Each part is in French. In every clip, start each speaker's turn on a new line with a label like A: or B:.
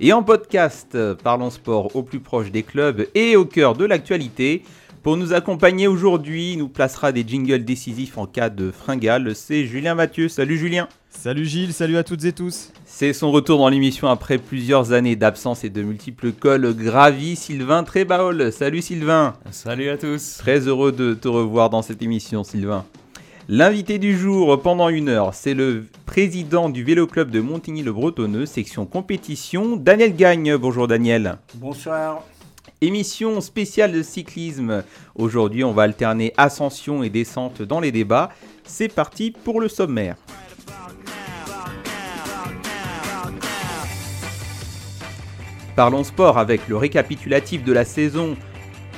A: et en podcast. Parlons Sport au plus proche des clubs et au cœur de l'actualité. Pour nous accompagner aujourd'hui, il nous placera des jingles décisifs en cas de fringale. C'est Julien Mathieu. Salut Julien.
B: Salut Gilles, salut à toutes et tous.
A: C'est son retour dans l'émission après plusieurs années d'absence et de multiples cols gravis. Sylvain Trébaol. Salut Sylvain.
C: Salut à tous.
A: Très heureux de te revoir dans cette émission, Sylvain. L'invité du jour pendant une heure, c'est le président du Vélo Club de Montigny-le-Bretonneux, section compétition, Daniel Gagne. Bonjour Daniel.
D: Bonsoir.
A: Émission spéciale de cyclisme. Aujourd'hui, on va alterner ascension et descente dans les débats. C'est parti pour le sommaire. Parlons sport avec le récapitulatif de la saison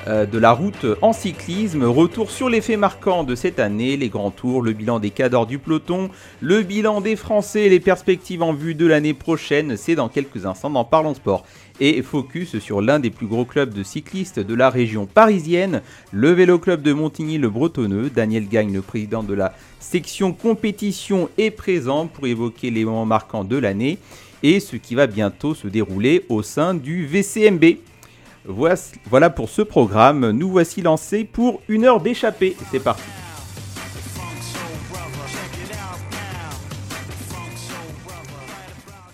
A: de la route en cyclisme. Retour sur les faits marquants de cette année, les grands tours, le bilan des cadors du peloton, le bilan des Français, les perspectives en vue de l'année prochaine. C'est dans quelques instants dans Parlons Sport. Et focus sur l'un des plus gros clubs de cyclistes de la région parisienne, le Vélo Club de Montigny-le-Bretonneux. Daniel Gagne, le président de la section compétition, est présent pour évoquer les moments marquants de l'année et ce qui va bientôt se dérouler au sein du VCMB. Voilà pour ce programme, nous voici lancés pour une heure d'échappée. C'est parti.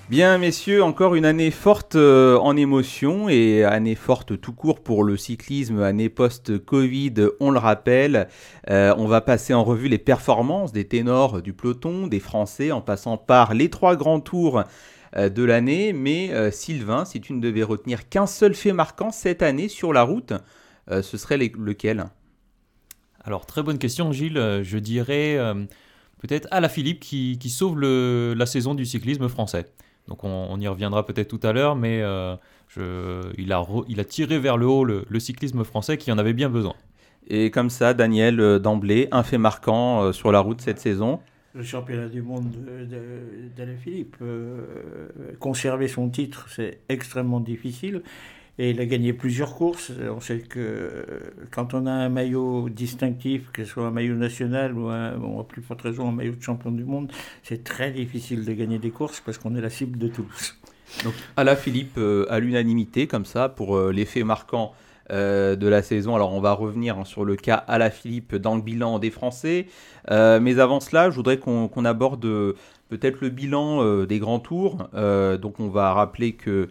A: Bien messieurs, encore une année forte euh, en émotion et année forte tout court pour le cyclisme, année post-Covid, on le rappelle. Euh, on va passer en revue les performances des ténors du peloton, des Français, en passant par les trois grands tours de l'année. Mais Sylvain, si tu ne devais retenir qu'un seul fait marquant cette année sur la route, ce serait lequel?
C: Alors très bonne question Gilles, je dirais peut-être à la Philippe qui, sauve la saison du cyclisme français. Donc on, y reviendra peut-être tout à l'heure, mais euh, il, a tiré vers le haut le, cyclisme français qui en avait bien besoin.
A: Et comme ça, Daniel, euh, d'emblée, un fait marquant euh, sur la route cette saison
D: le championnat du monde d'Alain Philippe. conserver son titre, c'est extrêmement difficile. Et il a gagné plusieurs courses. On sait que quand on a un maillot distinctif, que ce soit un maillot national ou un, à plus forte raison un maillot de champion du monde, c'est très difficile de gagner des courses parce qu'on est la cible de tous.
A: Donc Philippe, euh, à l'unanimité, comme ça, pour euh, l'effet marquant euh, de la saison. Alors on va revenir hein, sur le cas à la Philippe dans le bilan des Français. mais avant cela, je voudrais qu'on aborde peut-être le bilan des grands tours. donc on va rappeler que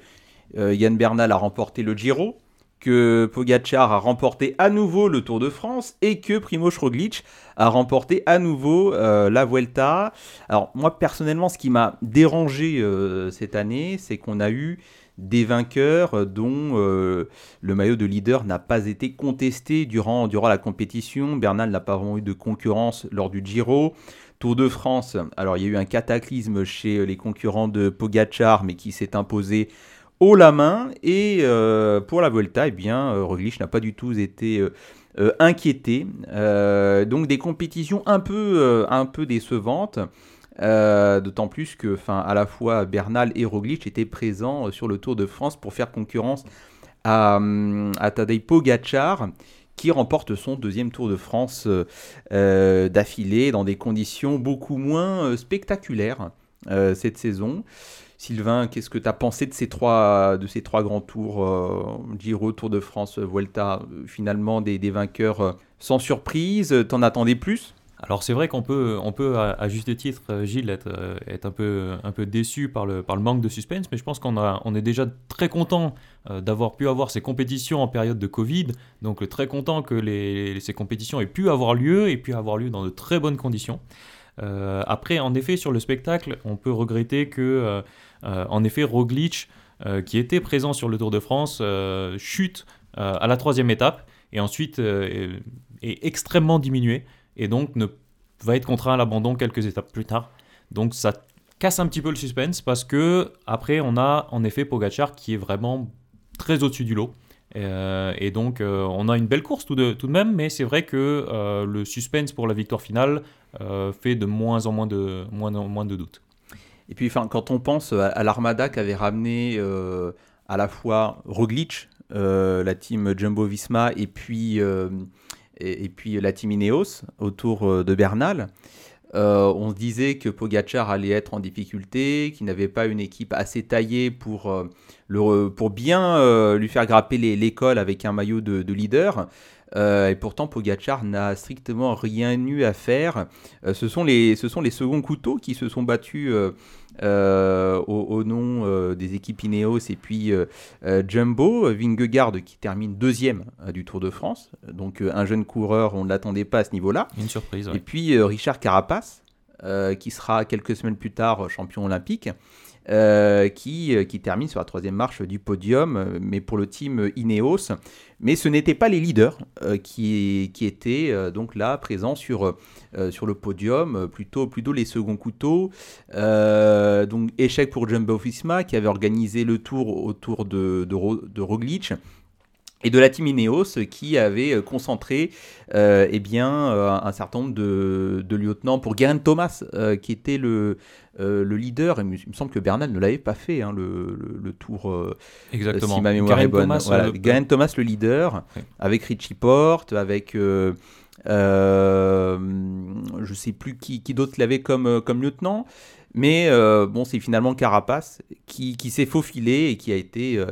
A: euh, Yann Bernal a remporté le Giro, que Pogacar a remporté à nouveau le Tour de France et que Primo Roglic a remporté à nouveau euh, la Vuelta. Alors moi personnellement, ce qui m'a dérangé euh, cette année, c'est qu'on a eu des vainqueurs dont le maillot de leader n'a pas été contesté durant, durant la compétition. Bernal n'a pas vraiment eu de concurrence lors du Giro. Tour de France, alors il y a eu un cataclysme chez les concurrents de Pogacar, mais qui s'est imposé haut la main. Et euh, pour la Volta, eh bien, euh, Roglic n'a pas du tout été euh, inquiété. donc des compétitions un peu, un peu décevantes. D'autant plus que, à la fois Bernal et Roglic étaient présents sur le Tour de France pour faire concurrence à, à Tadej Pogacar, qui remporte son deuxième Tour de France d'affilée dans des conditions beaucoup moins spectaculaires cette saison. Sylvain, qu'est-ce que tu as pensé de ces trois, de ces trois grands tours euh, Giro, Tour de France, Vuelta Finalement, des, vainqueurs euh, sans surprise T'en attendais plus?
C: Alors c'est vrai qu'on peut, on peut à, juste titre, euh, Gilles, être, être, un, peu, un peu déçu par le, par le manque de suspense, mais je pense qu'on on est déjà très content d'avoir pu avoir ces compétitions en période de Covid, donc très content que les, ces compétitions aient pu avoir lieu et pu avoir lieu dans de très bonnes conditions. après, en effet, sur le spectacle, on peut regretter que euh, en effet, Roglic, euh, qui était présent sur le Tour de France, euh, chute à la troisième étape et ensuite est, extrêmement diminué et donc va être contraint à l'abandon quelques étapes plus tard. Donc ça casse un petit peu le suspense parce que après on a en effet Pogachar qui est vraiment très au-dessus du lot Euh, et donc, euh, on a une belle course tout de, tout de même, mais c'est vrai que euh, le suspense pour la victoire finale fait de moins en moins de, moins en moins de doutes.
A: Et puis, quand on pense à, à l'armada qu'avait ramené à la fois Roglic, la team Jumbo Visma, et puis, et, puis la team autour euh, de Bernal, euh, on se disait que Pogacar allait être en difficulté, qu'il n'avait pas une équipe assez taillée pour, euh, le, pour bien lui faire grapper l'école avec un maillot de, de leader. Et pourtant, Pogacar n'a strictement rien eu à faire. Ce, sont les, ce sont les seconds couteaux qui se sont battus euh, au, au nom euh, des équipes Ineos et puis euh, Jumbo. Vingegaard qui termine deuxième du Tour de France. Donc un jeune coureur, on ne l'attendait pas à ce niveau-là.
C: Une surprise.
A: Et puis Richard Carapace, qui sera quelques semaines plus tard champion olympique, euh, qui, euh, qui termine sur la troisième marche du podium, euh, mais pour le team Ineos. Mais ce n'étaient pas les leaders qui, étaient donc là présents sur, sur le podium, plutôt, plutôt les seconds couteaux. Donc échec pour Jumbo Visma qui avait organisé le tour autour de, de, Ro- de Roglic. Et de la team Ineos qui avait concentré euh, eh bien, un certain nombre de, lieutenants pour Geraint Thomas, qui était le, euh, le leader. Et il me semble que Bernal ne l'avait pas fait, hein, le, le- le tour, euh,
C: Exactement.
A: si ma mémoire est bonne.
C: Thomas,
A: voilà,
C: euh,
A: Thomas, le leader, avec Richie Porte, avec. euh, euh, je sais plus qui, qui d'autre l'avait comme, comme lieutenant. Mais bon, c'est finalement Carapace qui, qui s'est faufilé et qui a été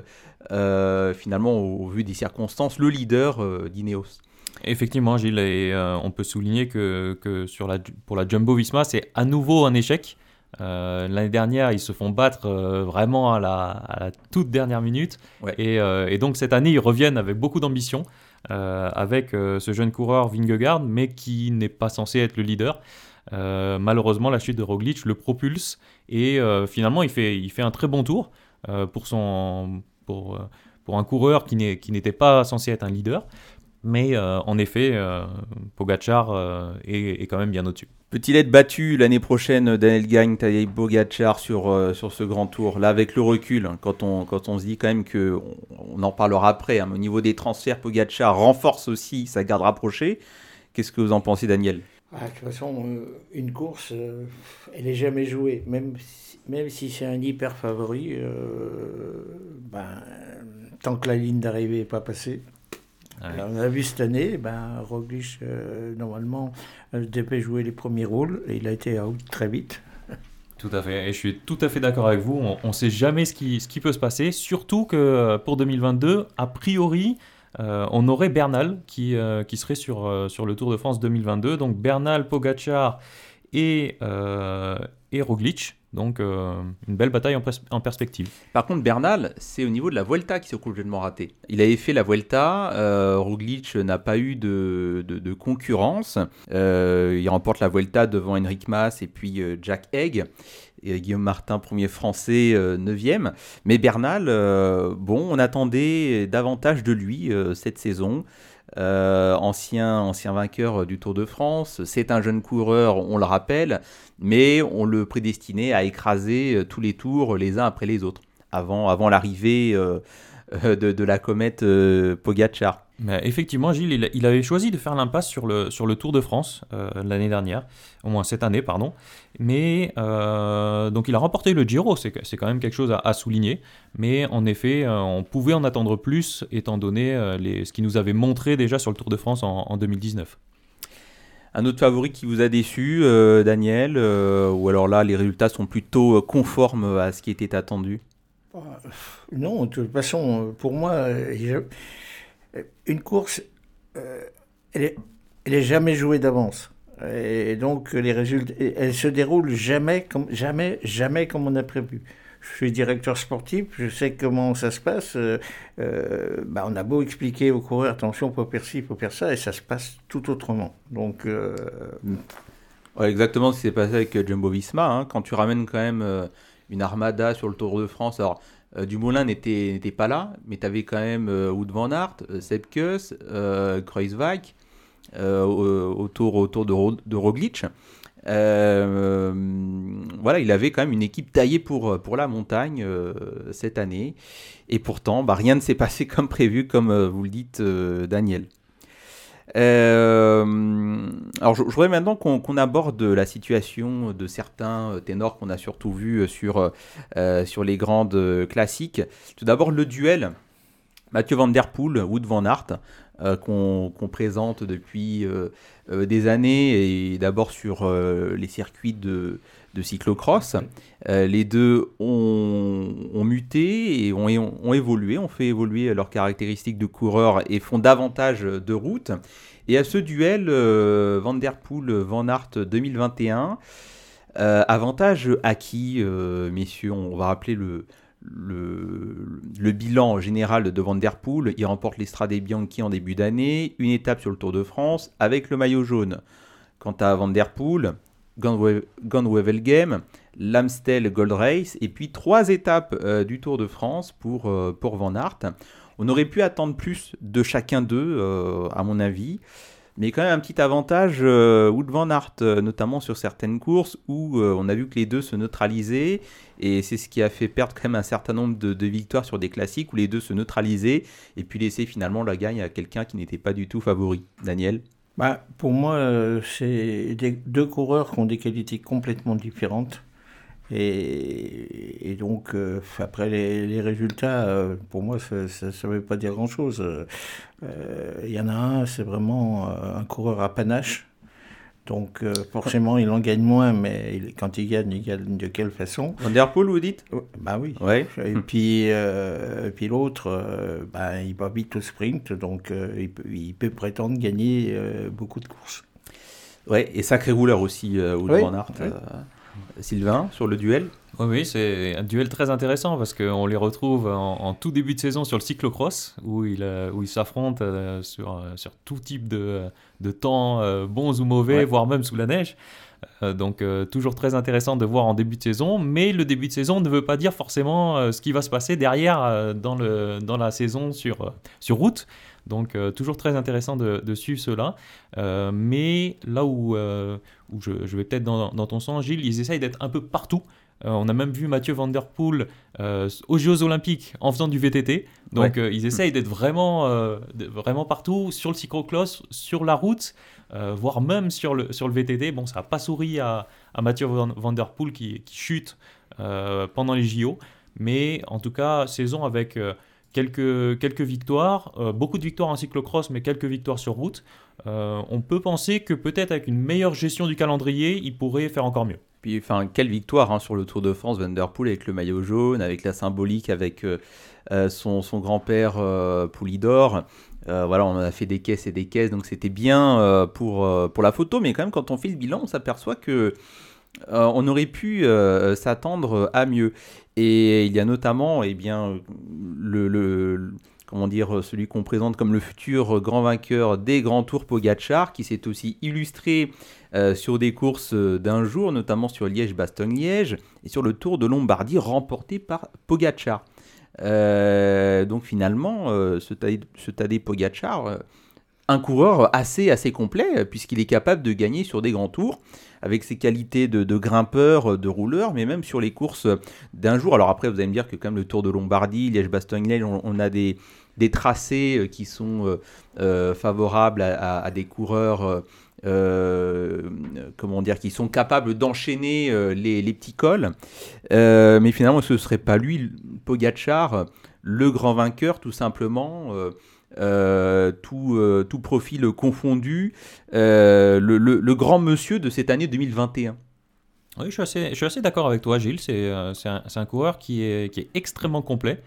A: finalement, au, au vu des circonstances, le leader d'Ineos.
C: Effectivement, Gilles, et euh, on peut souligner que, que sur la, pour la Jumbo Visma, c'est à nouveau un échec. Euh, L'année dernière, ils se font battre euh, vraiment à la, à la toute dernière minute.
A: Ouais.
C: Et, euh, et donc cette année, ils reviennent avec beaucoup d'ambition, avec ce jeune coureur Vingegaard, mais qui n'est pas censé être le leader. Malheureusement, la chute de Roglic le propulse et finalement, il fait, il fait un très bon tour pour, son, pour, pour un coureur qui n'était pas censé être un leader. Mais en effet, Pogacar est, est quand même bien au-dessus.
A: Peut-il être battu l'année prochaine, Daniel Gagne, Tadej Bogacar sur, euh, sur ce grand tour Là, avec le recul, hein, quand on, quand on se dit quand même que, on, en parlera après, hein, au niveau des transferts, Pogacar renforce aussi sa garde rapprochée. Qu'est-ce que vous en pensez, Daniel?
D: Ah, de toute façon, euh, une course, euh, elle n'est jamais jouée. Même si, même si c'est un hyper favori, ben, tant que la ligne d'arrivée n'est pas passée. Alors, on a vu cette année, ben, Roglic, euh, normalement, euh, devait jouer les premiers rôles et il a été out très vite.
C: Tout à fait, et je suis tout à fait d'accord avec vous. On ne sait jamais ce qui, ce qui peut se passer, surtout que euh, pour 2022, a priori, euh, on aurait Bernal qui, euh, qui serait sur, euh, sur le Tour de France 2022. Donc Bernal, Pogacar et, et Roglic. Donc euh, une belle bataille en, pers- en perspective.
A: Par contre, Bernal, c'est au niveau de la Vuelta qui s'est complètement raté. Il avait fait la Vuelta, euh, Roglic n'a pas eu de, concurrence. Euh, il remporte la Vuelta devant Henrik Mas et puis euh, Jack Egg. Et Guillaume Martin, premier français, euh, 9e. Mais Bernal, bon, on attendait davantage de lui cette saison. Euh, ancien, ancien vainqueur du Tour de France, c'est un jeune coureur, on le rappelle, mais on le prédestinait à écraser euh, tous les tours les uns après les autres, avant, avant l'arrivée euh, euh, de, de la comète euh, Pogacar.
C: Mais effectivement, Gilles, il, il avait choisi de faire l'impasse sur le, sur le Tour de France euh, l'année dernière, au moins cette année, pardon. Mais euh, donc il a remporté le Giro, c'est quand même quelque chose à, à souligner. Mais en effet, euh, on pouvait en attendre plus, étant donné euh, les, ce qu'il nous avait montré déjà sur le Tour de France en, en 2019.
A: Un autre favori qui vous a déçu, euh, Daniel, euh, ou alors là les résultats sont plutôt euh, conformes à ce qui était attendu?
D: Non, de toute façon, euh, pour moi, euh, une course, euh, elle est, elle est jamais jouée d'avance. Et donc, les résultats, elle se déroule jamais comme, jamais, jamais comme on a prévu. Je suis directeur sportif, je sais comment ça se passe. euh, euh, bah, on a beau expliquer aux coureurs, attention, faut faire ci, faut faire ça, et ça se passe tout autrement. Donc, euh,
A: exactement ce qui s'est passé avec euh, Jumbo Visma. hein. Quand tu ramènes quand même euh, une armada sur le Tour de France, alors euh, Dumoulin n'était pas là, mais tu avais quand même euh, Wout van Aert, euh, euh, au- autour, autour de, Ro- de Roglic. Voilà, il avait quand même une équipe taillée pour, la montagne cette année. Et pourtant, bah, rien ne s'est passé comme prévu, comme vous le dites, Daniel. Alors, je, voudrais maintenant qu'on aborde la situation de certains ténors qu'on a surtout vus sur, sur les grandes classiques. Tout d'abord, le duel Mathieu Van Der Poel, Wood Van Aert, qu'on présente depuis euh, des années, et d'abord sur euh, les circuits de, de cyclocross. Euh, les deux ont, muté et ont, ont, évolué, ont fait évoluer leurs caractéristiques de coureurs et font davantage de route. Et à ce duel, Van Der Poel, Van Aert 2021, avantage acquis, messieurs, on va rappeler le, le, bilan général de Van Der Poel, il remporte l'Estrade Bianchi en début d'année, une étape sur le Tour de France avec le maillot jaune. Quant à Van Der Poel, Gand-Wevelgem, l'Amstel Gold Race, et puis trois étapes euh, du Tour de France pour, euh, pour Van Aert. On aurait pu attendre plus de chacun d'eux, euh, à mon avis. Mais quand même un petit avantage, Wood Van Aert, notamment sur certaines courses où on a vu que les deux se neutralisaient. Et c'est ce qui a fait perdre quand même un certain nombre de, victoires sur des classiques où les deux se neutralisaient. Et puis laisser finalement la gagne à quelqu'un qui n'était pas du tout favori. Daniel?
D: Bah, Pour moi, c'est deux coureurs qui ont des qualités complètement différentes. Et, donc, euh, après les, résultats, euh, pour moi, ça ne veut pas dire grand-chose. Euh, il y en a un, c'est vraiment un coureur à panache. Donc, forcément, il en gagne moins, mais quand il gagne, il gagne de quelle façon?
A: Van Der Poel, vous dites?
D: Bah oui.
A: Ouais.
D: Et puis, puis l'autre, bah, il va vite au sprint, donc il peut, il, peut, prétendre gagner beaucoup de courses.
A: Ouais, et sacré rouleur aussi, Van Aert. Sylvain, sur le duel?
C: Oui, c'est un duel très intéressant parce qu'on les retrouve en, tout début de saison sur le cyclocross où ils euh, où s'affrontent euh, sur, euh, sur tout type de, de temps, bons ou mauvais, voire même sous la neige. donc toujours très intéressant de voir en début de saison, mais le début de saison ne veut pas dire forcément ce qui va se passer derrière dans, le, dans la saison sur, sur route. Donc toujours très intéressant de, suivre cela. Mais là où, où je, vais peut-être dans, ton sens, Gilles, ils essayent d'être un peu partout. On a même vu Mathieu Van Der Poel aux Jeux Olympiques en faisant du VTT. Donc ils essayent d'être vraiment, vraiment partout sur le cyclocross, sur la route, voire même sur le, sur le VTT. Bon, ça n'a pas souri à, à Mathieu Van, Der Poel qui, qui chute pendant les JO. Mais en tout cas, saison avec quelques, quelques victoires, euh, beaucoup de victoires en cyclocross, mais quelques victoires sur route. Euh, on peut penser que peut-être avec une meilleure gestion du calendrier, il pourrait faire encore mieux.
A: Puis, enfin, quelle victoire hein, sur le Tour de France, Van Der Poel avec le maillot jaune, avec la symbolique, avec euh, son, son grand-père Poulidor. voilà, on a fait des caisses et des caisses, donc c'était bien pour, pour la photo, mais quand même, quand on fait le bilan, on s'aperçoit que on aurait pu s'attendre à mieux. Et il y a notamment eh bien, le, comment dire, celui qu'on présente comme le futur grand vainqueur des grands tours Pogachar, qui s'est aussi illustré euh, sur des courses d'un jour, notamment sur Liège-Bastogne-Liège et sur le Tour de Lombardie remporté par Pogachar. Euh, donc finalement, euh, ce, ce Tadej Pogacar, un coureur assez, assez complet, puisqu'il est capable de gagner sur des grands tours avec ses qualités de, grimpeur, de rouleur, mais même sur les courses d'un jour. Alors après, vous allez me dire que comme le Tour de Lombardie, Liège-Bastogne-Liège, on, a des, tracés euh, qui sont euh, euh, favorables à, des coureurs. comment dire, qui sont capables d'enchaîner les, les, petits cols. mais finalement, ce ne serait pas lui, Pogachar, le grand vainqueur, tout simplement. Euh, tout, euh, tout, profil confondu, euh, le, grand monsieur de cette année 2021.
C: Oui, je suis assez, assez d'accord avec toi, Gilles. C'est un, un, coureur qui est, qui est extrêmement complet,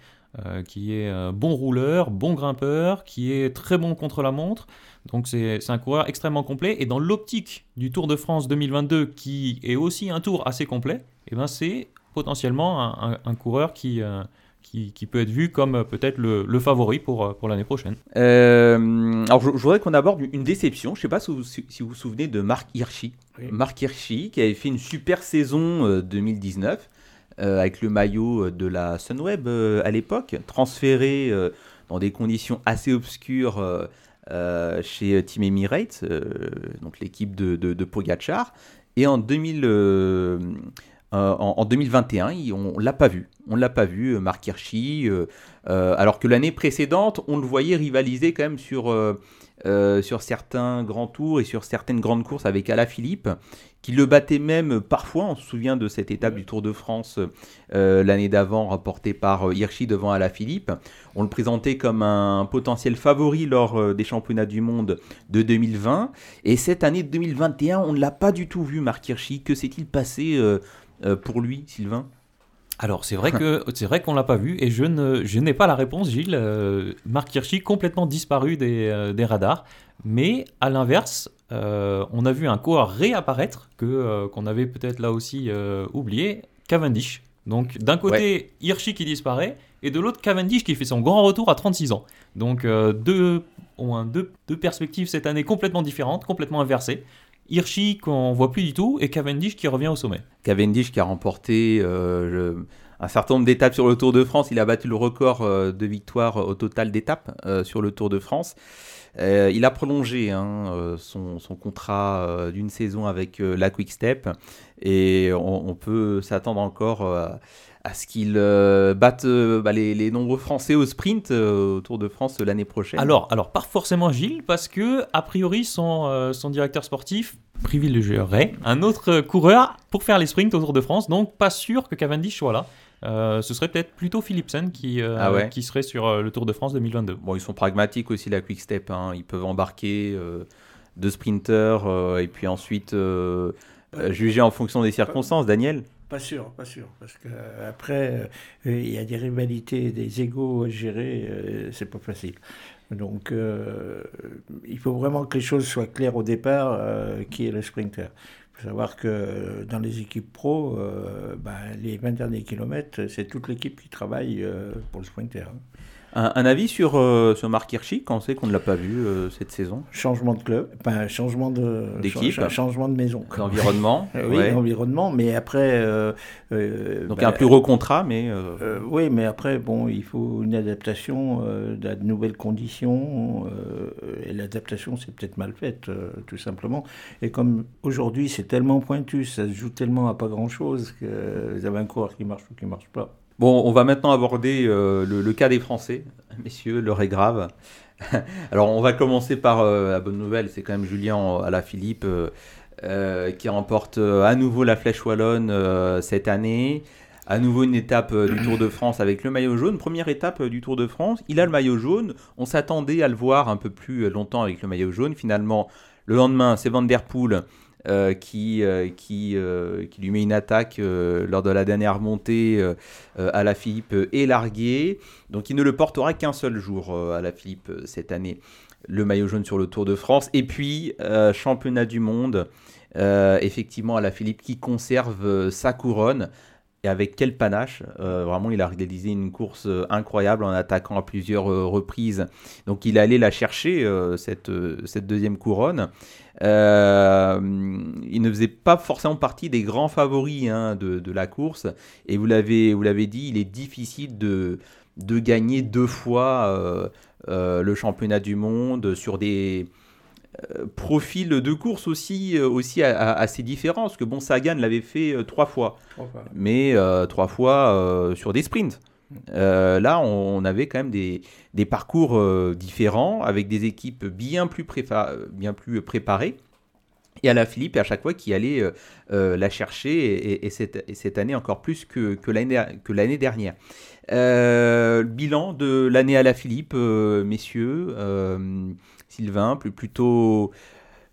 C: qui est bon rouleur, bon grimpeur, qui est très bon contre la montre. Donc c'est un coureur extrêmement complet. Et dans l'optique du Tour de France 2022, qui est aussi un tour assez complet, eh ben c'est potentiellement un, coureur qui, qui, peut être vu comme euh, peut-être le, favori pour, euh, pour l'année prochaine.
A: Euh, alors je, voudrais qu'on aborde une déception. Je ne sais pas si vous, si vous, vous souvenez de Marc Hirschi. Marc Hirschi qui avait fait une super saison 2019 avec le maillot de la Sunweb à l'époque, transféré dans des conditions assez obscures chez Team Emirates, donc l'équipe de, de, de Pogachar. Et en, 2000, euh, en, en 2021, il- on l'a pas vu. On l'a pas vu, euh, Marc Hirschi. euh, alors que l'année précédente, on le voyait rivaliser quand même sur, sur certains grands tours et sur certaines grandes courses avec Alaphilippe, qui le battait même parfois. On se souvient de cette étape du Tour de France l'année d'avant, remportée par Hirschi devant Alaphilippe. On le présentait comme un potentiel favori lors des championnats du monde de 2020. Et cette année 2021, on ne l'a pas du tout vu, Marc Hirschi. Que s'est-il passé pour lui, Sylvain
C: Alors c'est vrai que c'est vrai qu'on l'a pas vu et je ne je n'ai pas la réponse Gilles. Euh, Marc Hirschi complètement disparu des, euh, des radars, mais à l'inverse, euh, on a vu un coureur réapparaître que euh, qu'on avait peut-être là aussi euh, oublié, Cavendish. Donc d'un côté Hirschi qui disparaît et de l'autre Cavendish qui fait son grand retour à 36 ans. Donc euh, deux au moins deux, deux perspectives cette année complètement différentes, complètement inversées. Hirschi qu'on voit plus du tout et Cavendish qui revient au sommet.
A: Cavendish qui a remporté euh, un certain nombre d'étapes sur le Tour de France. Il a battu le record euh, de victoires au total d'étapes euh, sur le Tour de France. Euh, il a prolongé hein, euh, son, contrat euh, d'une saison avec euh, la Quick Step et on, on peut s'attendre encore euh, à ce qu'il euh, batte euh, bah, les, les nombreux Français au sprint euh, au Tour de France l'année prochaine.
C: Alors, alors pas forcément Gilles, parce que a priori son, euh, son directeur sportif privilégierait un autre coureur pour faire les sprints au Tour de France, donc pas sûr que Cavendish soit là. Euh, ce serait peut-être plutôt Philipsen qui, euh,
A: Ah ouais
C: qui serait sur euh, le Tour de France 2022.
A: Bon, ils sont pragmatiques aussi, la Quick Step. hein. Ils peuvent embarquer euh, deux sprinters euh, et puis ensuite euh, euh, juger en fonction des circonstances. Daniel?
D: Pas sûr, pas sûr, parce que euh, après euh, il y a des rivalités, des égaux à gérer, euh, c'est pas facile. Donc il faut vraiment que les choses soient claires au départ, qui est le sprinter. Il faut savoir que dans les équipes pro, ben, les 20 derniers kilomètres, c'est toute l'équipe qui travaille pour le sprinter. hein.
A: Un, un avis sur, euh, sur Marc Hirschi quand on sait qu'on ne l'a pas vu euh, cette saison?
D: Changement de club, enfin changement de
A: D'équipe.
D: cha- changement de maison.
A: L'environnement
D: oui,
A: ouais.
D: l'environnement, mais après. euh, euh,
A: Donc
D: ben,
A: un plus gros contrat, mais
D: oui, mais après, bon, il faut une adaptation à de nouvelles conditions. et l'adaptation, c'est peut-être mal faite, tout simplement. Et comme aujourd'hui, c'est tellement pointu, ça se joue tellement à pas grand-chose que vous avez un coureur qui marche ou qui marche pas.
A: Bon, on va maintenant aborder euh, le, cas des Français. Messieurs, l'heure est grave. Alors, on va commencer par euh, la bonne nouvelle. C'est quand même Julien Alaphilippe euh, euh, qui remporte à nouveau la Flèche Wallonne cette année. À nouveau une étape du Tour de France avec le maillot jaune. Première étape du Tour de France. Il a le maillot jaune. On s'attendait à le voir un peu plus longtemps avec le maillot jaune. Finalement, le lendemain, c'est Van Der Poel euh, qui, euh, euh, qui lui met une attaque lors de la dernière montée à la Philippe est largué. Donc il ne le portera qu'un seul jour à la Philippe cette année. Le maillot jaune sur le Tour de France. Et puis, championnat du monde, effectivement, à la Philippe qui conserve sa couronne. Et avec quel panache Vraiment, il a réalisé une course incroyable en attaquant à plusieurs reprises. Donc il allé la chercher, cette, cette deuxième couronne. Il ne faisait pas forcément partie des grands favoris hein, de, de la course. Et vous l'avez, vous l'avez dit, il est difficile de, de gagner deux fois euh, euh, le championnat du monde sur des euh, profils de course aussi, aussi assez différents. Parce que bon, Sagan l'avait fait trois fois, mais trois fois sur des sprints. Euh, là, on, avait quand même des, des parcours euh, différents avec des équipes bien plus, bien plus préparées. Et à la Philippe, à chaque fois, qui allait euh, euh, la chercher, et, et- et cette, et cette année encore plus que, que l'année dernière. Euh, bilan de l'année à la Philippe, euh, messieurs, Sylvain, plus, plutôt,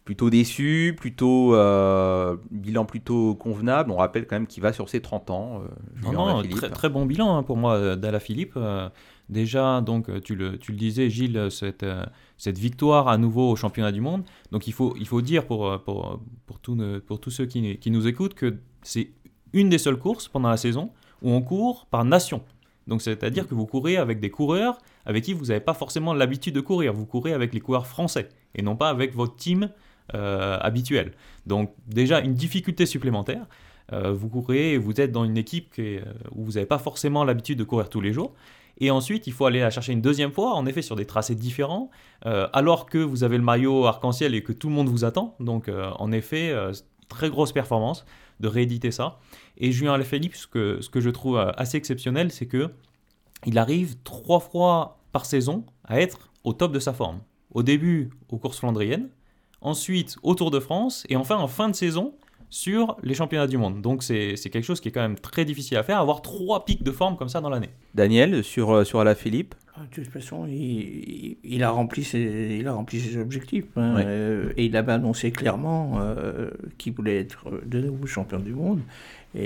A: plutôt déçu, plutôt euh, bilan plutôt convenable. On rappelle quand même qu'il va sur ses 30 ans. euh,
C: Non, non, très, très bon bilan hein, pour moi d'Ala Philippe. Euh, déjà, donc, euh, tu le, disais, Gilles, cette, euh, cette victoire à nouveau au championnat du monde. Donc, il faut, dire pour, euh, tous ceux qui, nous écoutent que c'est une des seules courses pendant la saison où on court par nation. Donc, c'est-à-dire que vous courez avec des coureurs avec qui vous n'avez pas forcément l'habitude de courir. Vous courez avec les coureurs français et non pas avec votre team euh, habituel. Donc, déjà, une difficulté supplémentaire. Euh, vous courez, vous êtes dans une équipe euh, où vous n'avez pas forcément l'habitude de courir tous les jours. Et ensuite, il faut aller la chercher une deuxième fois, en effet, sur des tracés différents, euh, alors que vous avez le maillot arc-en-ciel et que tout le monde vous attend. Donc, euh, en effet, euh, très grosse performance de rééditer ça. Et Julien Alaphilippe, ce que, ce que je trouve assez exceptionnel, c'est que il arrive trois fois par saison à être au top de sa forme. Au début, aux courses flandriennes, ensuite au Tour de France, et enfin en fin de saison sur les championnats du monde. Donc c'est c'est quelque chose qui est quand même très difficile à faire, avoir trois pics de forme comme ça dans l'année.
A: Daniel, sur, euh, sur Alaphilippe?
D: Ah, De toute façon, il, il- a rempli ses, il a rempli ses objectifs. hein. Euh, et il avait annoncé clairement euh, qu'il voulait être de nouveau champion du monde. Et,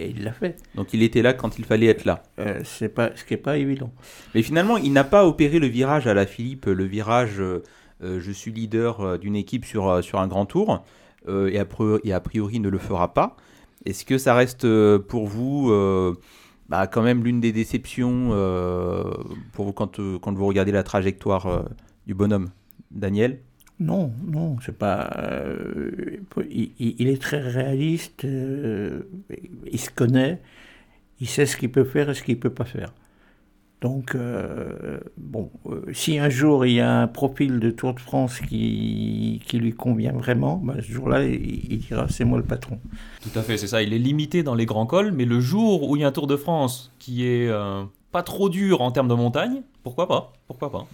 D: et il l'a fait.
A: Donc il était là quand il fallait être là.
D: Euh, c'est pas, ce qui n'est pas évident.
A: Mais finalement, il n'a pas opéré le virage à la Philippe, le virage euh, je suis leader d'une équipe sur, sur un grand tour, euh, et, a priori, a priori ne le fera pas. Est-ce que ça reste euh, pour vous euh, bah, quand même l'une des déceptions euh, pour vous quand, euh, quand vous regardez la trajectoire euh, du bonhomme Daniel?
D: Non, non, c'est pas. euh, il, est très réaliste. euh, il se connaît. Il sait ce qu'il peut faire et ce qu'il peut pas faire. Donc, euh, bon, euh, si un jour il y a un profil de Tour de France qui, qui lui convient vraiment, ben, ce jour-là, il, il dira c'est moi le patron.
C: Tout à fait, c'est ça. Il est limité dans les grands cols, mais le jour où il y a un Tour de France qui est euh, pas trop dur en termes de montagne, pourquoi pas? Pourquoi pas?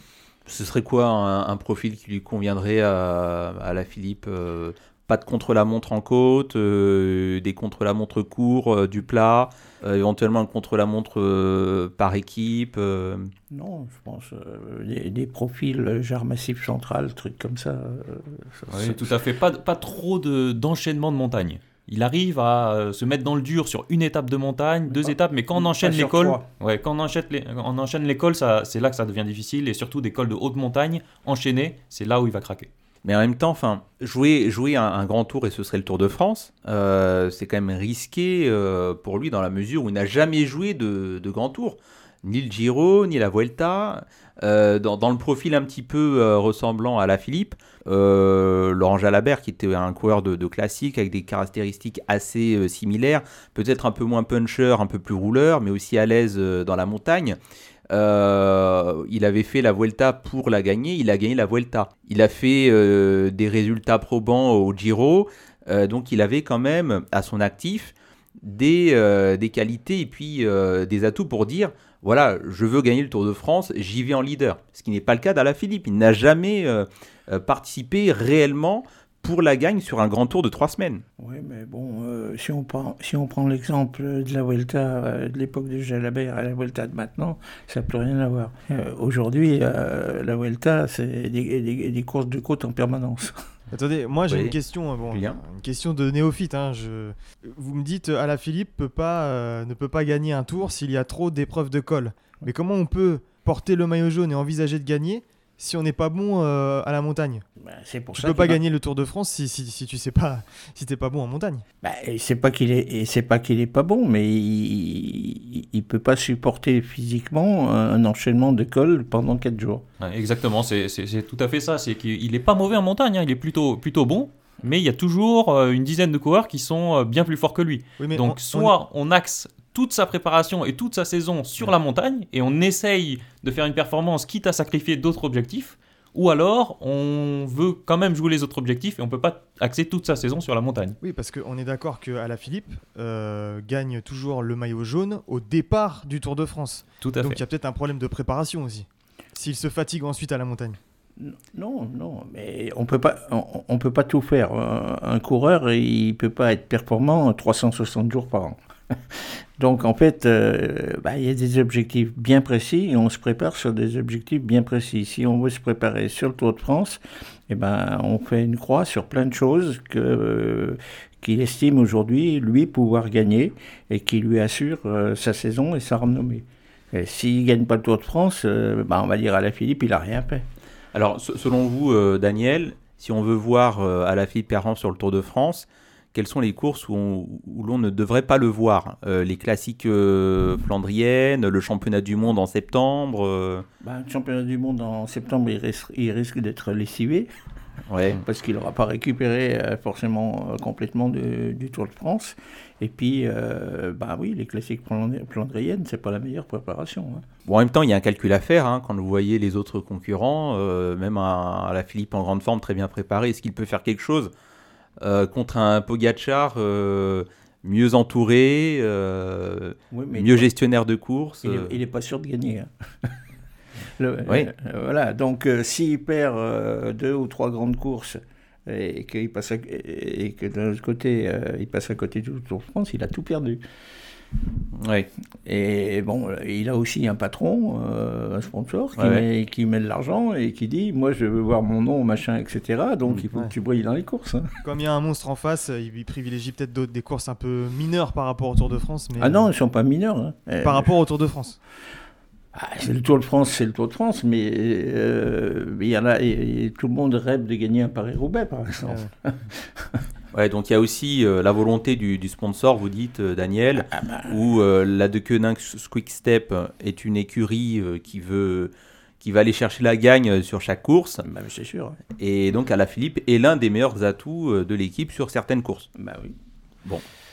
A: Ce serait quoi un, un profil qui lui conviendrait à, à la Philippe euh, Pas de contre-la-montre en côte, euh, des contre-la-montre courts, euh, du plat, euh, éventuellement un contre-la-montre euh, par équipe. euh.
D: Non, je pense euh, des, des profils genre massif central, trucs comme ça. euh, ça-
C: Oui, tout à fait. Pas, pas trop de- d'enchaînement de, montagne. Il arrive à se mettre dans le dur sur une étape de montagne, deux
D: Pas-
C: étapes, mais quand on enchaîne
D: sur
C: les cols,
D: trois.
C: ouais, quand on enchaîne les, on enchaîne les cols, ça, c'est là que ça devient difficile, et surtout des cols de haute montagne enchaînés, c'est là où il va craquer.
A: Mais en même temps, enfin, jouer, jouer un, grand tour et ce serait le Tour de France, euh, c'est quand même risqué euh, pour lui dans la mesure où il n'a jamais joué de, de grand tour, ni le Giro, ni la Vuelta. Euh, dans, le profil un petit peu ressemblant à la Philippe, Laurent Jalabert, qui était un coureur de, de classique avec des caractéristiques assez similaires, peut-être un peu moins puncher, un peu plus rouleur, mais aussi à l'aise dans la montagne. Euh, il avait fait la Vuelta pour la gagner, il a gagné la Vuelta. Il a fait euh, des résultats probants au Giro, euh, donc il avait quand même à son actif des, des qualités et puis des atouts pour dire voilà, je veux gagner le Tour de France, j'y vais en leader. Ce qui n'est pas le cas d'Alaphilippe. Il n'a jamais participé réellement pour la gagne sur un grand tour de trois semaines.
D: Oui, mais bon, euh, si on prend, si on prend l'exemple de la Vuelta euh, de l'époque de Jalabert à la Vuelta de maintenant, ça n'a plus rien à voir. Euh, Aujourd'hui, euh, la Vuelta, c'est des, des- des courses de côte en permanence.
B: Attendez, moi j'ai
A: Oui.
B: une question, euh, bon,
A: Julien
B: une question de néophyte. hein, je... Vous me dites, Alaphilippe peut pas, euh, ne peut pas gagner un tour s'il y a trop d'épreuves de col. Mais comment on peut porter le maillot jaune et envisager de gagner si on n'est pas bon euh, à la montagne
D: c'est pour
B: Tu
D: ça
B: peux pas
D: va-
B: gagner le Tour de France si, si, si tu sais pas, si t'es pas bon en montagne.
D: Et c'est pas qu'il est, c'est pas qu'il est pas bon, mais il, il, il peut pas supporter physiquement un enchaînement de cols pendant 4 jours.
C: Ouais, exactement, c'est tout à fait ça. C'est qu'il n'est pas mauvais en montagne, hein, il est plutôt, plutôt bon, mais il y a toujours euh, une dizaine de coureurs qui sont euh, bien plus forts que lui.
B: Oui,
C: Donc
B: on-
C: soit on, axe toute sa préparation et toute sa saison sur la montagne et on essaye de faire une performance quitte à sacrifier d'autres objectifs, ou alors on veut quand même jouer les autres objectifs et on peut pas axer toute sa saison sur la montagne.
B: Oui, parce qu'on est d'accord que Alaphilippe euh, gagne toujours le maillot jaune au départ du Tour de France.
C: Tout à
B: Donc il y a peut-être un problème de préparation aussi. S'il se fatigue ensuite à la montagne.
D: Non, non, mais on peut pas, on, on peut pas tout faire. Un, un coureur, il peut pas être performant 360 jours par an. Donc en fait, euh, bah, il y a des objectifs bien précis et on se prépare sur des objectifs bien précis. Si on veut se préparer sur le Tour de France, eh ben, on fait une croix sur plein de choses euh, qu'il estime aujourd'hui, lui, pouvoir gagner et qui lui assure euh, sa saison et sa renommée. Et s'il gagne pas le Tour de France, bah, on va dire à la Philippe, il a rien fait.
A: Alors, se- selon vous, Daniel, si on veut voir euh, Alaphilippe perdant sur le Tour de France, quelles sont les courses où, on- où l'on ne devrait pas le voir Euh, Les classiques euh, flandriennes, le championnat du monde en septembre euh,
D: Ben, le championnat du monde en septembre, il risque, il risque d'être lessivé
A: Ouais.
D: parce qu'il n'aura pas récupéré euh, forcément complètement de- du Tour de France. Et puis, bah oui, les classiques flandri- flandriennes, c'est pas la meilleure préparation. hein.
A: Bon, en même temps, il y a un calcul à faire hein, quand vous voyez les autres concurrents, même à, à la Philippe en grande forme, très bien préparé. Est-ce qu'il peut faire quelque chose? Contre un Pogachar euh, mieux entouré, euh,
D: Oui, mais
A: mieux gestionnaire de course.
D: il, est,
A: euh,
D: il est pas sûr de gagner. hein. Le-
A: Oui.
D: euh, voilà, donc euh, s'il perd euh, deux ou trois grandes courses et qu'il passe à- et que d'un autre côté euh, il passe à côté du Tour de France, il a tout perdu.
A: Ouais.
D: Et bon, il a aussi un patron, euh, un sponsor, qui,
A: Ouais,
D: met, qui met de l'argent et qui dit Moi, je veux voir mon nom, machin, etc. Donc, il faut
B: Ouais.
D: que tu brilles dans les courses. hein.
B: Comme il y a un monstre en face, euh, il il privilégie peut-être d'autres des courses un peu mineures par rapport au Tour de France. Mais
D: Ah non, ils ne sont pas mineurs. hein. Euh,
B: Par rapport au Tour de France.
D: ah, c'est le Tour de France, c'est le Tour de France, mais euh, il y en a, et- et tout le monde rêve de gagner un Paris-Roubaix, par exemple.
A: Ouais, donc il y a aussi euh, la volonté du, du sponsor, vous dites, euh, Daniel,
D: Ah bah,
A: où euh, la De Koninck Quick Step est une écurie euh, qui veut qui va aller chercher la gagne sur chaque course.
D: bah, c'est sûr.
A: Et donc Alaphilippe est l'un des meilleurs atouts de l'équipe sur certaines courses.
D: Bah oui.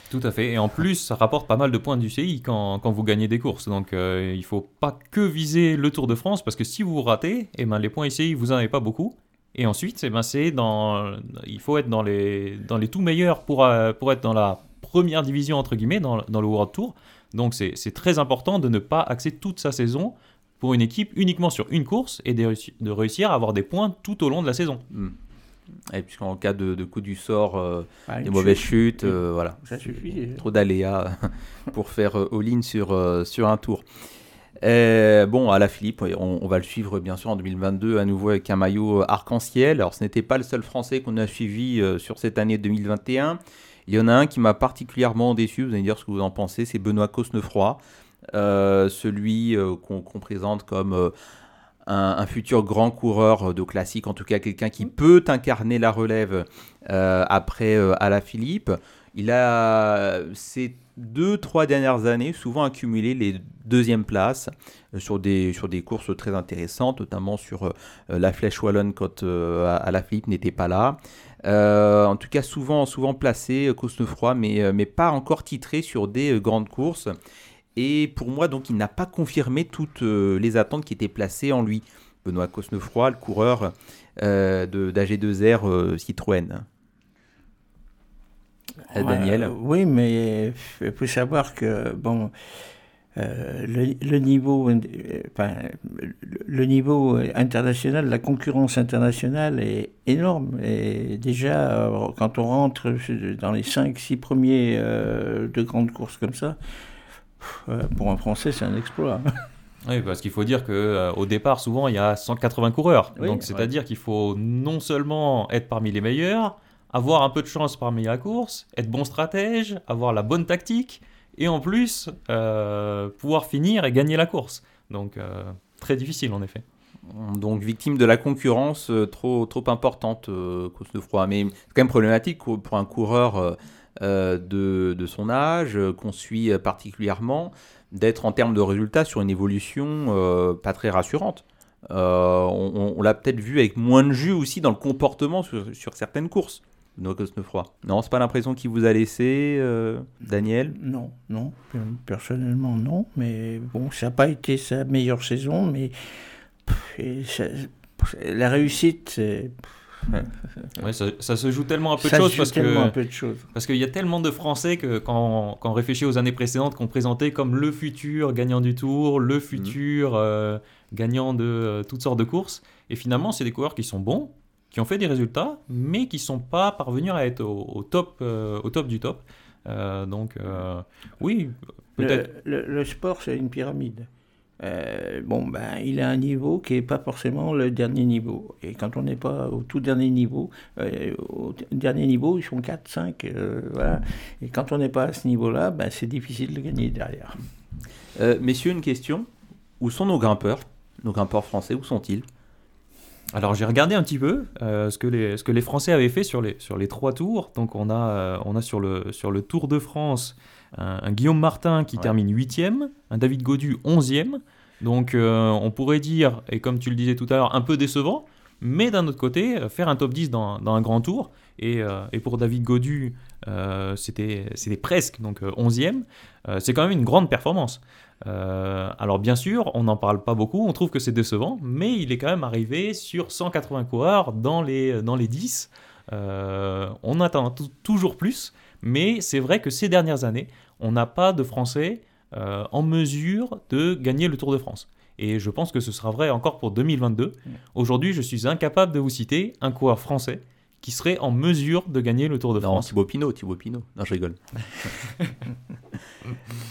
C: Tout à fait. Et en plus, ça rapporte pas mal de points du CI quand, quand vous gagnez des courses. Donc euh, il faut pas que viser le Tour de France parce que si vous ratez, eh ben, les points ICI, vous en avez pas beaucoup. Et ensuite, eh ben, c'est dans, il faut être dans les, dans les tout meilleurs pour, euh, pour être dans la première division, entre guillemets, dans, dans le World Tour. Donc c'est c'est très important de ne pas axer toute sa saison pour une équipe uniquement sur une course et de, réussi- de réussir à avoir des points tout au long de la saison.
A: Et puisqu'en cas de, de coup du sort, euh,
D: Ah,
A: des mauvaises
D: chute,
A: chutes, euh, voilà.
D: Ça suffit.
A: Trop d'aléas pour faire euh, all-in sur, euh, sur un tour. Euh, bon, à la Philippe, on, on va le suivre bien sûr en 2022 à nouveau avec un maillot euh, arc-en-ciel. Alors, ce n'était pas le seul Français qu'on a suivi euh, sur cette année 2021. Il y en a un qui m'a particulièrement déçu, vous allez me dire ce que vous en pensez, c'est Benoît Cosnefroy, euh, celui euh, qu'on présente comme un, un futur grand coureur de classique, en tout cas quelqu'un qui peut incarner la relève euh, après euh, à la Philippe. Il a ces deux, trois dernières années souvent accumulé les deuxièmes places euh, sur des, courses très intéressantes, notamment sur euh, la Flèche Wallonne quand euh, à la Philippe n'était pas là. En tout cas, souvent, souvent placé, Cosnefroy, mais, mais pas encore titré sur des grandes courses. Et pour moi, donc, il n'a pas confirmé toutes les attentes qui étaient placées en lui. Benoît Cosnefroy, le coureur euh, de- d'AG2R euh, Citroën. Euh, Daniel
D: Euh, oui, mais il faut savoir que bon, euh, le, le niveau, euh, enfin, le, niveau international, la concurrence internationale est énorme. Et déjà, quand on rentre dans les 5-6 premiers euh, de grandes courses comme ça, pour un Français, c'est un exploit.
C: Oui, parce qu'il faut dire que euh, au départ, souvent, il y a 180 coureurs.
D: Oui,
C: Donc, c'est-à-dire qu'il faut non seulement être parmi les meilleurs, avoir un peu de chance parmi la course, être bon stratège, avoir la bonne tactique, et en plus, euh, pouvoir finir et gagner la course. Donc, euh, très difficile, en effet.
A: Donc victime de la concurrence euh, trop, trop importante, euh, Cosnefroy. Mais c'est quand même problématique pour un coureur de, de son âge, qu'on suit particulièrement, d'être en termes de résultats sur une évolution pas très rassurante. On l'a peut-être vu avec moins de jus aussi dans le comportement sur certaines courses. Benoît Cosnefroy. Non, c'est pas l'impression qu'il vous a laissé, euh, Daniel?
D: Non, non, personnellement non, mais bon, ça n'a pas été sa meilleure saison, mais pff, et ça- la réussite, c'est-
C: Ouais, ça, ça se joue tellement un peu
D: ça
C: de
D: se
C: choses parce que
D: peu de choses.
C: parce qu'il y a tellement de Français que quand, quand on réfléchit aux années précédentes qu'on présentait comme le futur gagnant du Tour, le futur euh, gagnant de euh, toutes sortes de courses, et finalement c'est des coureurs qui sont bons, qui ont fait des résultats, mais qui sont pas parvenus à être au, au top euh, au top du top. Euh, donc euh, oui, peut-être.
D: Le, le- le sport, c'est une pyramide. Euh, bon, ben, il a un niveau qui n'est pas forcément le dernier niveau. Et quand on n'est pas au tout dernier niveau, euh, au dernier niveau, ils sont 4, 5, euh, voilà. Et quand on n'est pas à ce niveau-là, ben, c'est difficile de gagner derrière.
A: Euh, Messieurs, une question. Où sont nos grimpeurs? Nos grimpeurs français, où sont-ils?
C: Alors j'ai regardé un petit peu euh, ce, que les, ce que les Français avaient fait sur les, sur les trois tours. Donc on a, euh, on a sur, le, sur le Tour de France un, un Guillaume Martin qui
A: Ouais.
C: termine 8e, un David Godu 11e. Donc euh, on pourrait dire, et comme tu le disais tout à l'heure, un peu décevant, mais d'un autre côté, faire un top 10 dans, dans un grand tour. Et, et pour David Godu, c'était presque, donc euh, 11e. Euh, c'est quand même une grande performance. Euh, alors bien sûr, on n'en parle pas beaucoup, on trouve que c'est décevant, mais il est quand même arrivé sur 180 coureurs dans les, dans les 10. Euh, on attend toujours plus, mais c'est vrai que ces dernières années, on n'a pas de Français euh, en mesure de gagner le Tour de France. Et je pense que ce sera vrai encore pour 2022. Aujourd'hui, je suis incapable de vous citer un coureur français qui serait en mesure de gagner le Tour de
A: Non,
C: France.
A: Thibaut Pinot, Thibaut Pinot. Non, je rigole.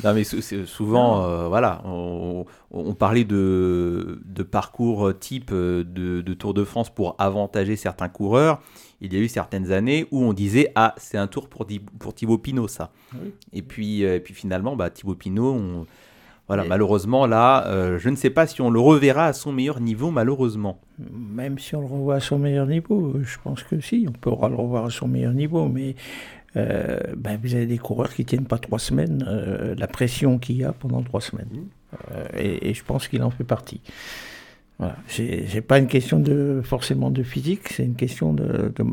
A: non, mais souvent, euh, voilà, on, on parlait de, de parcours type euh, de, de Tour de France pour avantager certains coureurs. Il y a eu certaines années où on disait Ah, c'est un tour pour, Thibaut Pinot, ça.
D: Oui.
A: Et, puis, euh, et puis finalement, bah, Thibaut Pinot, on- voilà, malheureusement, là, euh, je ne sais pas si on le reverra à son meilleur niveau, malheureusement.
D: Même si on le revoit à son meilleur niveau, je pense que si, on pourra le revoir à son meilleur niveau, mais euh, ben, vous avez des coureurs qui tiennent pas trois semaines, euh, la pression qu'il y a pendant trois semaines. Euh, et, et je pense qu'il en fait partie. Voilà. C'est pas une question de forcément de physique, c'est une question de, de,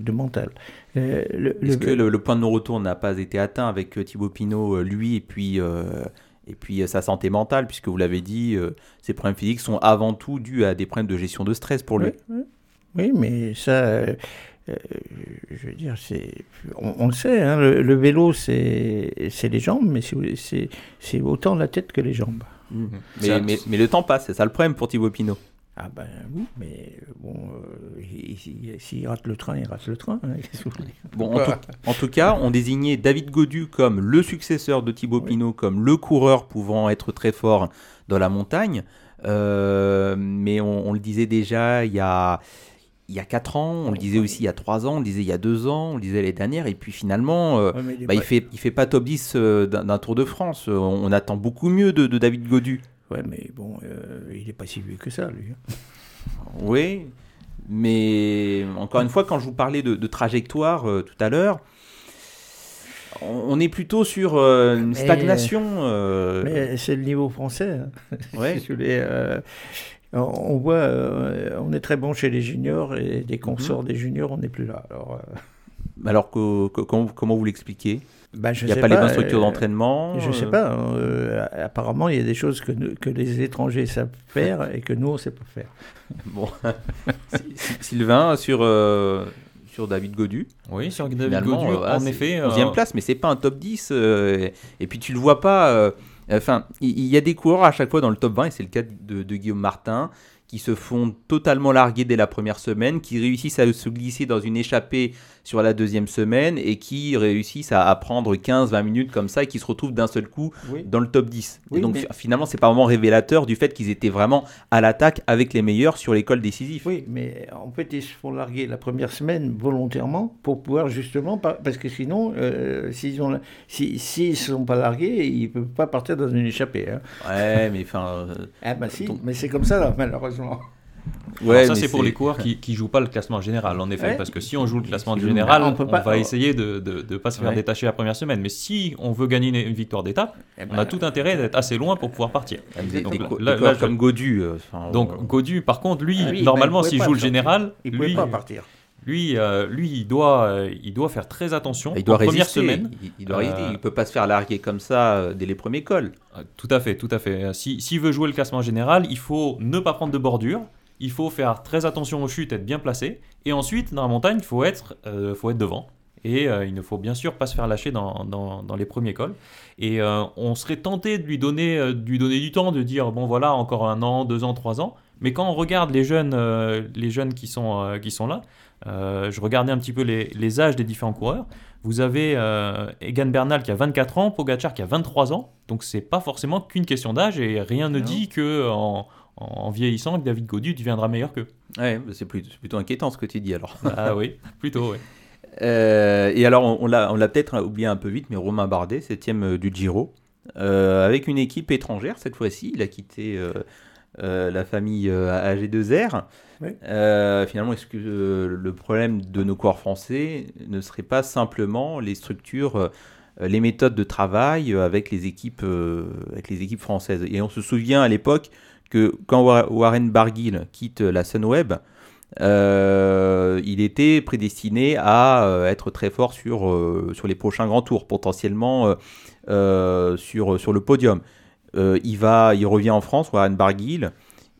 D: de mental. Euh,
A: Est-ce
D: le-
A: que le, le point de non-retour n'a pas été atteint avec euh, Thibaut Pinot, euh, lui, et puis, euh, et puis euh, sa santé mentale, puisque vous l'avez dit, euh, ses problèmes physiques sont avant tout dus à des problèmes de gestion de stress pour lui.
D: Oui, oui. Oui, mais ça, euh, euh, je veux dire, c'est, on, on le sait, hein, le, le vélo, c'est, c'est les jambes, mais c'est, c'est, autant la tête que les jambes.
A: Mais,
C: Ça-
A: mais, mais le temps passe, c'est ça le problème pour Thibaut Pinot.
D: Ah ben oui, mais bon, euh, il- il- s'il rate le train, il rate le train. hein,
A: Bon, en, tout, en tout cas, on désignait David Godu comme le successeur de Thibaut Pinot, comme le coureur pouvant être très fort dans la montagne. Euh, mais on, on le disait déjà il y a, il y a 4 ans, on le disait aussi il y a 3 ans, on le disait il y a 2 ans, on le disait l'année dernière, et puis finalement, euh,
D: il est
A: bah,
D: pas-
A: fait, il fait pas top 10 euh, d'un Tour de France. On attend beaucoup mieux de, de David Godu.
D: Ouais, mais bon, euh, il est pas si vieux que ça, lui. hein.
A: Oui, mais encore une fois, quand je vous parlais de, de trajectoire euh, tout à l'heure, on, on est plutôt sur euh, une stagnation.
D: Mais c'est le niveau français. hein.
A: ouais.
D: On on voit, on est très bon chez les juniors, et dès
A: Mhm.
D: qu'on sort des juniors, on n'est plus là. Alors,
A: Alors que, que- comment, comment vous l'expliquez?
D: Bah, je
A: Il n'y a
D: sais
A: pas, les bonnes
D: euh,
A: structures d'entraînement
D: Je sais
A: euh,
D: pas. euh, apparemment, il y a des choses que, nous- que les étrangers savent faire et que nous, on ne sait pas faire.
A: Bon. Sylvain, sur, euh, sur David Godu.
C: Oui, sur David
A: Finalement,
C: Godu,
A: euh,
C: en effet.
A: 11e
C: euh,
A: place, mais c'est pas un top 10. euh, et puis tu le vois pas. euh, Enfin, il y, a des coureurs à chaque fois dans le top 20, et c'est le cas de, de Guillaume Martin, qui se font totalement larguer dès la première semaine, qui réussissent à se glisser dans une échappée sur la deuxième semaine et qui réussissent à, à prendre 15-20 minutes comme ça et qui se retrouvent d'un seul coup
D: Oui.
A: dans le top 10.
D: Oui,
A: et donc
D: mais-
A: finalement, c'est pas vraiment révélateur du fait qu'ils étaient vraiment à l'attaque avec les meilleurs sur l'école décisif.
D: Oui, mais en fait, ils se font larguer la première semaine volontairement pour pouvoir justement, parce que sinon, euh, s'ils ont, si, ne sont pas largués, ils ne peuvent pas partir dans une échappée. Hein.
A: Ouais, mais enfin. euh,
D: Ah bah si, mais c'est comme ça, là, malheureusement.
A: Ouais,
C: Alors ça, c'est pour les coureurs qui ne jouent pas le classement général, en effet.
D: Ouais.
C: Parce que si on joue le classement
D: Si-
C: général,
D: on
C: on,
D: peut pas-
C: va essayer de ne pas se faire
A: Ouais.
C: détacher la première semaine. Mais si on veut gagner une, une victoire d'étape,
D: Eh
C: on
D: ben,
C: a tout intérêt d'être assez loin pour pouvoir partir. Donc
A: des
C: là-
A: des
C: là- je-
A: comme Godu. euh, enfin,
C: Donc
A: on-
C: Godu, par contre, lui,
D: Ah oui,
C: normalement,
D: il
C: s'il joue le général,
D: il ne pouvait
C: lui,
D: pas partir.
C: lui, euh, lui, il doit, euh, il doit faire très attention.
A: il doit
C: en première semaine,
A: Il, il doit
C: Euh,
A: résister. Il peut pas se faire larguer comme ça euh, dès les premiers cols.
C: Euh, Tout à fait, tout à fait. Euh, Si- S'il veut jouer le classement général, il faut ne pas prendre de bordure, il faut faire très attention aux chutes, être bien placé, et ensuite, dans la montagne, il faut être, euh, faut être devant. Et euh, il ne faut bien sûr pas se faire lâcher dans, dans- dans les premiers cols. Et euh, on serait tenté de lui, donner, de lui donner du temps, de dire, bon voilà, encore un an, deux ans, trois ans. Mais quand on regarde les jeunes, les jeunes qui, sont, qui sont là, je regardais un petit peu les, les âges des différents coureurs. Vous avez Egan Bernal qui a 24 ans, Pogacar qui a 23 ans. Donc c'est pas forcément qu'une question d'âge et rien ne
D: Non.
C: dit que en, en vieillissant que David Godu deviendra meilleur qu'eux.
A: Ouais, bah, c'est plutôt, inquiétant ce que tu dis alors.
C: ah oui, plutôt oui.
A: Euh, et alors, on, on l'a, on l'a peut-être oublié un peu vite, mais Romain Bardet, septième euh, du Giro, euh, avec une équipe étrangère cette fois-ci. Il a quitté euh, euh, la famille euh, AG2R.
D: Oui.
A: Euh, finalement, est-ce que euh, le problème de nos coureurs français ne serait pas simplement les structures, euh, les méthodes de travail avec les équipes, euh, avec les équipes françaises? Et on se souvient à l'époque que quand Wa- Warren Barguil quitte la Sunweb, euh, il était prédestiné à euh, être très fort sur, euh, sur les prochains grands tours, potentiellement euh, sur, sur le podium. Il, va, il revient en France, Warren Barguil.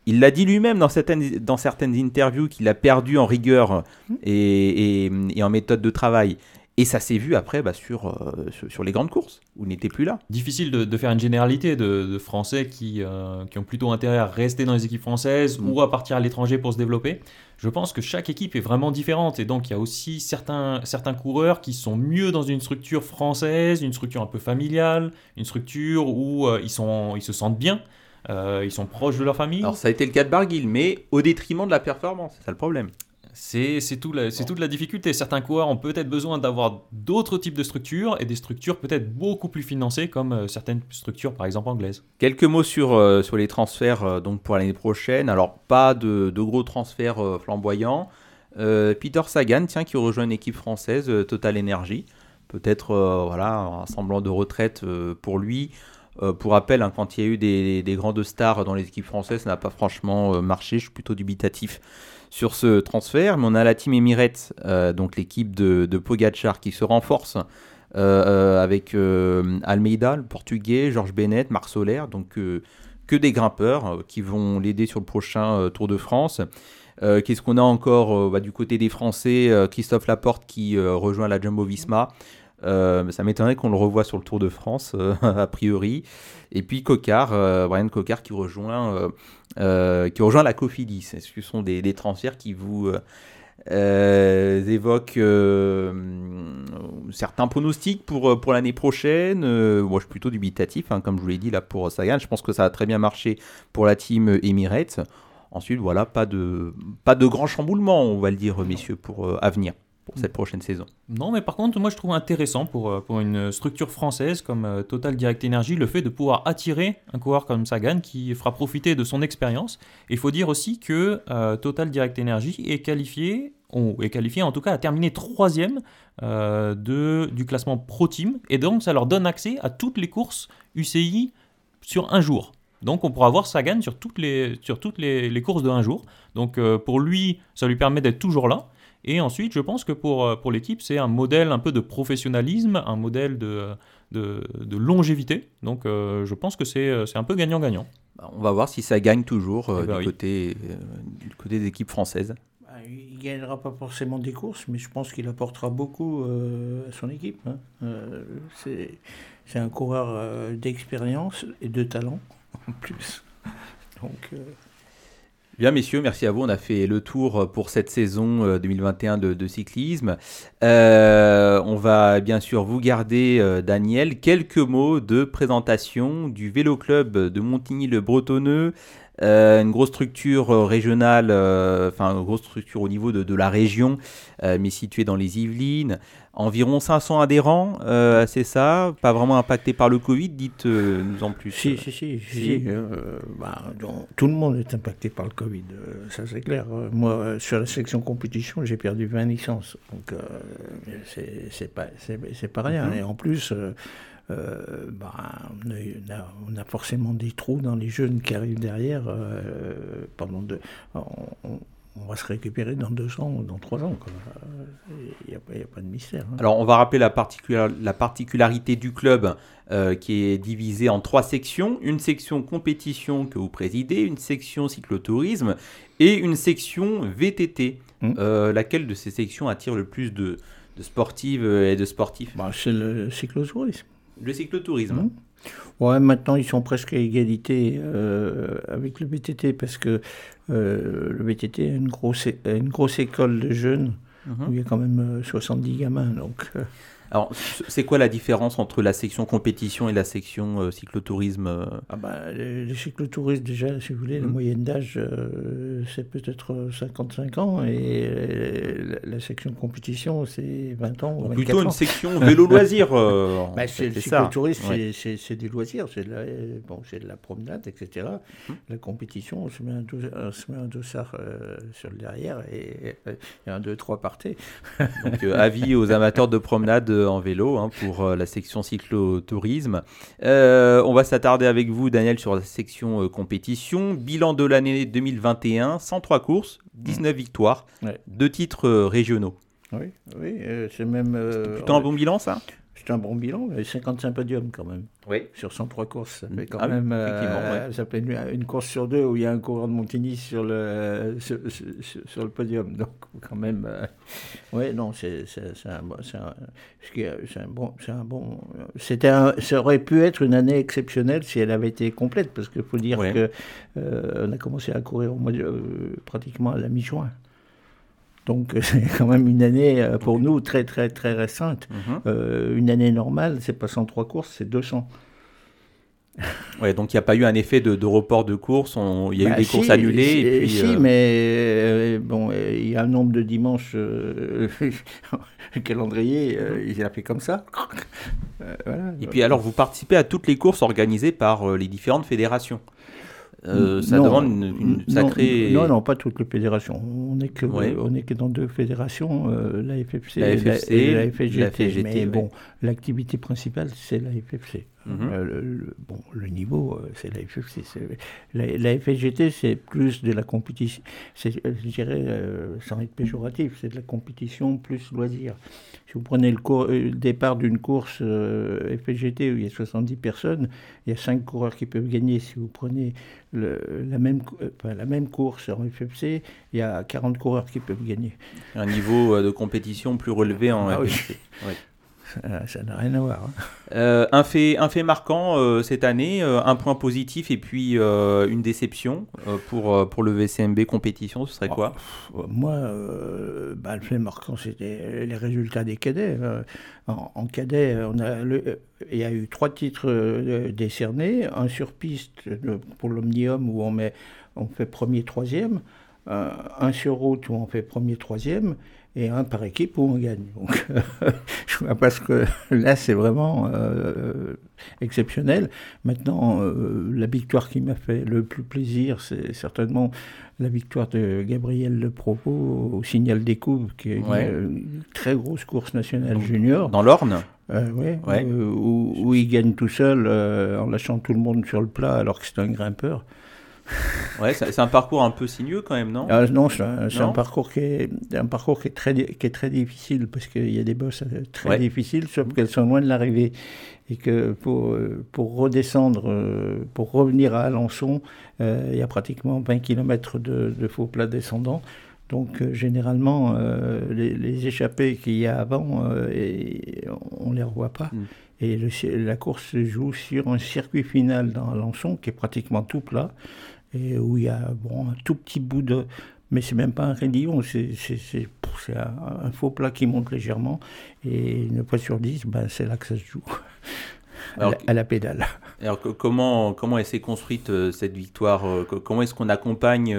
A: Il l'a dit lui-même dans certaines, dans certaines interviews qu'il a perdu en rigueur et, et- et en méthode de travail. Et ça s'est vu après bah, sur, euh, sur, sur les grandes courses, où n'était plus là.
C: Difficile de, de faire une généralité de, de Français qui, euh, qui ont plutôt intérêt à rester dans les équipes françaises
A: Mm.
C: ou à partir à l'étranger pour se développer. Je pense que chaque équipe est vraiment différente et donc il y a aussi certains, certains coureurs qui sont mieux dans une structure française, une structure un peu familiale, une structure où euh, ils, sont, ils se sentent bien, ils sont proches de leur famille.
A: Alors ça a été le cas de Barguil, mais au détriment de la performance, c'est ça le problème.
C: C'est c'est tout la- c'est toute la difficulté. Certains coureurs ont peut-être besoin d'avoir d'autres types de structures et des structures peut-être beaucoup plus financées comme euh, certaines structures par exemple anglaises.
A: Quelques mots sur, euh, sur les transferts euh, donc pour l'année prochaine. Alors, pas de, de gros transferts euh, flamboyants. Peter Sagan, tiens, qui rejoint une équipe française, Total Energy. Peut-être voilà, un semblant de retraite pour lui. Euh, pour rappel, hein, quand il y a eu des, des grandes stars dans les équipes françaises, ça n'a pas franchement euh, marché. Je suis plutôt dubitatif sur ce transfert. Mais on a la team Emirates, euh, donc l'équipe de, de Pogacar, qui se renforce euh, euh, avec Almeida, le portugais, Georges Bennett, Marc Soler, donc que des grimpeurs qui vont l'aider sur le prochain Tour de France. Qu'est-ce qu'on a encore bah, du côté des Français Christophe Laporte qui rejoint la Jumbo Visma. Ça m'étonnerait qu'on le revoie sur le Tour de France, a priori. Et puis Cocard, euh, Brian Cocard qui rejoint, qui rejoint la Cofidis. Est-ce que ce sont des, transferts qui vous euh, euh, évoquent euh, certains pronostics pour, euh, pour l'année prochaine Euh, Moi, je suis plutôt dubitatif, hein, comme je vous l'ai dit là pour Sagan. Je pense que ça a très bien marché pour la team Emirates. Ensuite, voilà, pas de, pas de grand chamboulement, on va le dire, messieurs, pour euh, à cette prochaine saison.
C: Non, mais par contre, moi je trouve intéressant pour, euh, pour une structure française comme euh, Total Direct Energy le fait de pouvoir attirer un coureur comme Sagan qui fera profiter de son expérience. Il faut dire aussi que euh, Total Direct Energy est qualifié, ou est qualifié en tout cas à terminer troisième du classement Pro Team. Et donc ça leur donne accès à toutes les courses UCI sur un jour. Donc on pourra voir Sagan sur toutes les, sur toutes les, les courses de un jour. Donc pour lui, ça lui permet d'être toujours là. Et ensuite, je pense que pour, euh, pour l'équipe, c'est un modèle un peu de professionnalisme, un modèle de, de, de longévité. Donc euh, je pense que c'est euh, c'est un peu gagnant-gagnant.
A: Bah, On va voir si ça gagne toujours euh,
C: Eh ben
A: du,
C: oui.
A: côté, euh, du côté des équipes françaises.
D: Bah, Il gagnera pas forcément des courses, mais je pense qu'il apportera beaucoup euh, à son équipe. hein. Euh, c'est c'est un coureur euh, d'expérience et de talent en plus. Donc, euh,
A: Bien, messieurs, merci à vous. On a fait le tour pour cette saison euh, 2021 de, de cyclisme. Euh, on va bien sûr vous garder, euh, Daniel, quelques mots de présentation du Vélo Club de Montigny-le-Bretonneux. Euh, une grosse structure euh, régionale, euh, enfin une grosse structure au niveau de, la région, euh, mais située dans les Yvelines. Environ 500 adhérents, euh, c'est ça Pas vraiment impacté par le Covid, dites-nous en plus.
D: si, si, si. si, euh, bah, donc, tout le monde est impacté par le Covid, euh, ça c'est clair. Euh, Moi, euh, sur la section compétition, j'ai perdu 20 licences. Donc, euh, c'est pas, pas rien. Et en plus, euh, euh, bah, on, a, on forcément des trous dans les jeunes qui arrivent derrière. euh, pendant deux, on, on- on va se récupérer dans deux ans ou dans trois ans. Il n'y a, pas- a de mystère. hein.
A: Alors, on va rappeler la, particula- la particularité du club euh, qui est divisé en trois sections. Une section compétition que vous présidez, une section cyclotourisme et une section VTT.
D: Mm.
A: Euh, laquelle de ces sections attire le plus de, de sportives et de sportifs?
D: Bah, c'est le cyclotourisme.
A: Le cyclotourisme.
D: Mm. Ouais, maintenant ils sont presque à égalité euh, avec le BTT parce que euh, le BTT a une grosse, a une grosse école de jeunes
A: Mhm.
D: où il y a quand même euh, 70 gamins. Donc, euh,
A: Alors, c'est quoi la différence entre la section compétition et la section euh, cyclotourisme euh
D: ah bah, les, les cyclotouristes, déjà, si vous voulez, la
A: Mm.
D: moyenne d'âge, euh, c'est peut-être euh, 55 ans et euh, la, la section compétition, c'est 20 ans. ou 24
A: Plutôt
D: ans.
A: une section vélo-loisir. euh,
D: Bah, c'est le cyclotourisme, c'est- des loisirs, c'est de, la, bon, c'est de la promenade, etc.
A: Mmh.
D: La compétition, on se met un, dos- on se met un dossard euh, sur le derrière et euh, un, deux, trois partés.
A: Donc, euh, avis aux amateurs de promenade euh, en vélo hein, pour euh, la section cyclotourisme. Euh, on va s'attarder avec vous, Daniel, sur la section euh, compétition. Bilan de l'année 2021, 103 courses, 19 victoires,
D: Ouais.
A: deux titres euh, régionaux.
D: Oui, oui, c'est même.
A: Plutôt un bon bilan, ça?
D: C'est un bon bilan, mais 55 podiums quand même.
A: Oui.
D: Sur 103 courses. Ça fait quand
A: Ah
D: même. euh, Ça fait une, une course sur deux où il y a un coureur de Montigny sur le, sur, sur- sur le podium. Donc, quand même. oui, non, c'est un, bon- c'est un, un bon. un bon un- ça aurait pu être une année exceptionnelle si elle avait été complète, parce qu'il faut dire
A: Ouais.
D: que euh, a commencé à courir au mois de- euh, pratiquement à la mi-juin. Donc c'est quand même une année euh, pour nous très très très récente.
A: Mhm.
D: Euh, une année normale, c'est pas 103 courses, c'est 200.
A: Ouais, donc il n'y a pas eu un effet de, de report de course. on- Il y a
D: Bah,
A: eu des
D: si,
A: courses annulées.
D: Si,
A: et puis,
D: si,
A: euh,
D: mais euh, bon, euh, il y a un nombre de dimanches. euh, le calendrier, euh, il a fait comme ça. Euh, voilà.
A: Et puis alors, vous participez à toutes les courses organisées par euh, les différentes fédérations. Euh, ça
D: Non,
A: demande une, sacrée.
D: Non, non, pas toutes les fédérations. On n'est que,
A: Ouais.
D: on est que dans deux fédérations, euh, la FFC,
A: La
D: et la FGT.
A: la FGT,
D: mais
A: ouais.
D: bon, l'activité principale, c'est la FFC.
A: Mhm.
D: Euh, le, le- bon, le niveau, euh, c'est la FFC. La, la c'est plus de la compétition. Euh, je dirais, euh, sans être péjoratif, c'est de la compétition plus loisir. Si vous prenez le, départ d'une course euh, où il y a 70 personnes, il y a 5 coureurs qui peuvent gagner. Si vous prenez la, même, cou- enfin, la même course en FFC, il y a 40 coureurs qui peuvent gagner.
A: Un niveau de compétition plus relevé en
D: Ah oui.
A: FFC. Ouais.
D: Ça- Ça n'a rien à voir. hein.
A: Euh, un, fait, un fait marquant euh, cette année, euh, un point positif et puis une déception pour, pour le VCMB compétition, ce serait quoi?
D: Euh, Moi, bah, le fait marquant, c'était les résultats des cadets. Euh, En, en cadet, on a le- il y a eu trois titres décernés, un sur piste pour l'Omnium où on, met, on fait premier, troisième, un sur route où on fait premier, troisième, et un par équipe où on gagne. Donc, je vois parce que là, c'est vraiment euh, exceptionnel. Maintenant, euh, la victoire qui m'a fait le plus plaisir, c'est certainement la victoire de Gabriel Le Propos au Signal des Coupes, qui est une,
A: Ouais.
D: une très grosse course nationale junior.
A: Dans l'Orne
D: Euh, ouais,
A: Ouais.
D: euh, où, où il gagne tout seul en lâchant tout le monde sur le plat alors que c'est un grimpeur.
A: Ouais, c'est un parcours un peu sinueux quand même, non?
D: Ah, non, c'est un, parcours qui est un parcours qui est très qui est très difficile parce qu'il y a des bosses euh, très
A: Ouais.
D: difficiles, sauf qu'elles sont loin de l'arrivée et que pour euh, pour redescendre, euh, pour revenir à Alençon, euh, il y a pratiquement 20 km de, de faux plats descendants. Donc euh, généralement, euh, les, les échappées qu'il y a avant, et on les revoit pas.
A: Mm.
D: Et le la course se joue sur un circuit final dans Alençon qui est pratiquement tout plat et où il y a bon, un tout petit bout de... Mais c'est même pas un raidillon, c'est un, un faux plat qui monte légèrement. Et une fois sur dix, ben, c'est là que ça se joue, à,
A: Alors,
D: la, à la pédale.
A: Alors comment, comment s'est construite euh, cette victoire euh, co- Comment est-ce qu'on accompagne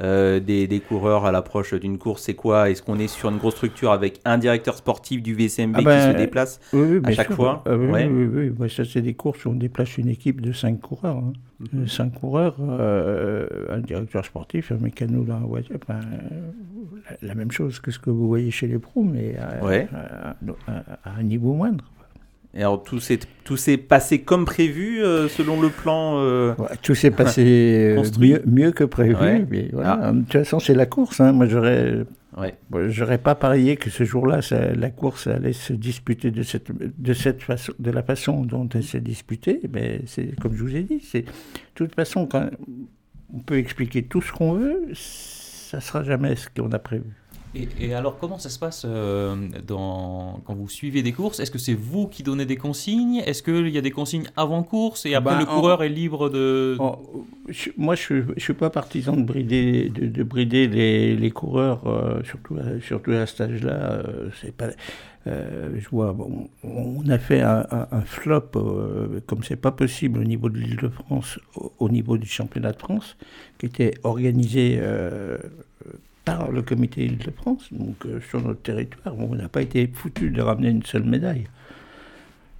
A: euh, des, des coureurs à l'approche d'une course C'est quoi? Est-ce qu'on est sur une grosse structure avec un directeur sportif du VCMB
D: Ah ben,
A: qui se déplace
D: Oui, oui, bien
A: chaque
D: sûr.
A: fois?
D: Ah oui,
A: Ouais.
D: oui, oui, oui. Ouais, ça, c'est des courses où on déplace une équipe de cinq coureurs. hein.
A: Mhm.
D: Euh, Cinq coureurs, euh, un directeur sportif, un mécano dans la même chose que ce que vous voyez chez les pros, mais à,
A: Ouais.
D: à- à- à un niveau moindre.
A: Et alors tout s'est tout s'est passé comme prévu euh, selon le plan euh,
D: Ouais, tout s'est passé euh, mieux, mieux que prévu.
A: Ouais.
D: mais voilà.
A: Ah.
D: De toute façon, c'est la course. hein. Moi, j'aurais,
A: Ouais.
D: j'aurais pas parié que ce jour-là, la course allait se disputer de cette, de cette façon, de la façon dont elle s'est disputée. Mais c'est comme je vous ai dit, c'est de toute façon quand on peut expliquer tout ce qu'on veut, ça sera jamais ce qu'on a prévu.
C: Et, et alors, comment ça se passe euh, dans, quand vous suivez des courses? Est-ce que c'est vous qui donnez des consignes? Est-ce qu'il y a des consignes avant course et après
D: Bah,
C: le
D: en-
C: coureur est libre de.
D: Je- moi, je ne suis pas partisan de brider, de, de brider les, les coureurs, euh, surtout, à- surtout à cet âge-là. euh, c'est pas, je vois, bon, on a fait un, un- un flop, comme c'est pas possible au niveau de l'Île-de-France, au, au niveau du championnat de France, qui était organisé le comité Île-de-France, donc euh, sur notre territoire. On n'a pas été foutu de ramener une seule médaille.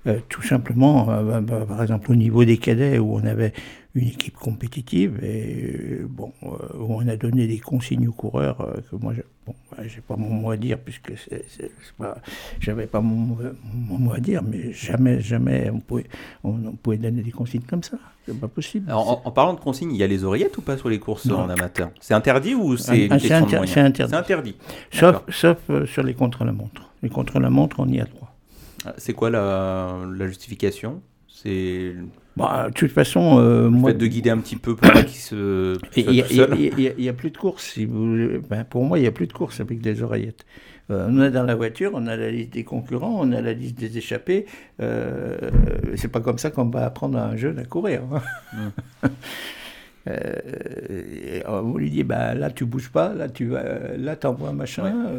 D: Euh, tout simplement, euh, bah, bah, par exemple au niveau des cadets où on avait une équipe compétitive et euh, bon, où on a donné des consignes aux coureurs que moi, je- bon, ouais, j'ai pas mon mot à dire puisque j'avais pas mon, mot- mon mot à dire, mais jamais, jamais on pouvait, on, on pouvait donner des consignes comme ça. C'est pas possible.
A: Alors, en, en parlant de consignes, il y a les oreillettes ou pas sur les courses
D: Non.
A: en amateur? C'est interdit ou c'est une
D: Ah, c'est inter- interdit.
A: Interdit.
D: sauf sauf sur les contre-la-montre. Les contre-la-montre, on y a droit.
A: C'est quoi la, la justification? C'est
D: Bah, de toute façon, euh,
A: le
D: moi,
A: fait de guider un petit peu pour pas qu'il se
D: il n'y a, plus de course. Si vous, ben, pour moi, il n'y a plus de course avec des oreillettes. Euh, on est dans la voiture, on a la liste des concurrents, on a la liste des échappés. Euh, c'est pas comme ça qu'on va apprendre à un jeune à courir. hein. Euh, on lui dit bah, là tu bouges pas, là tu vas, là t'envoies un machin.
A: Ouais.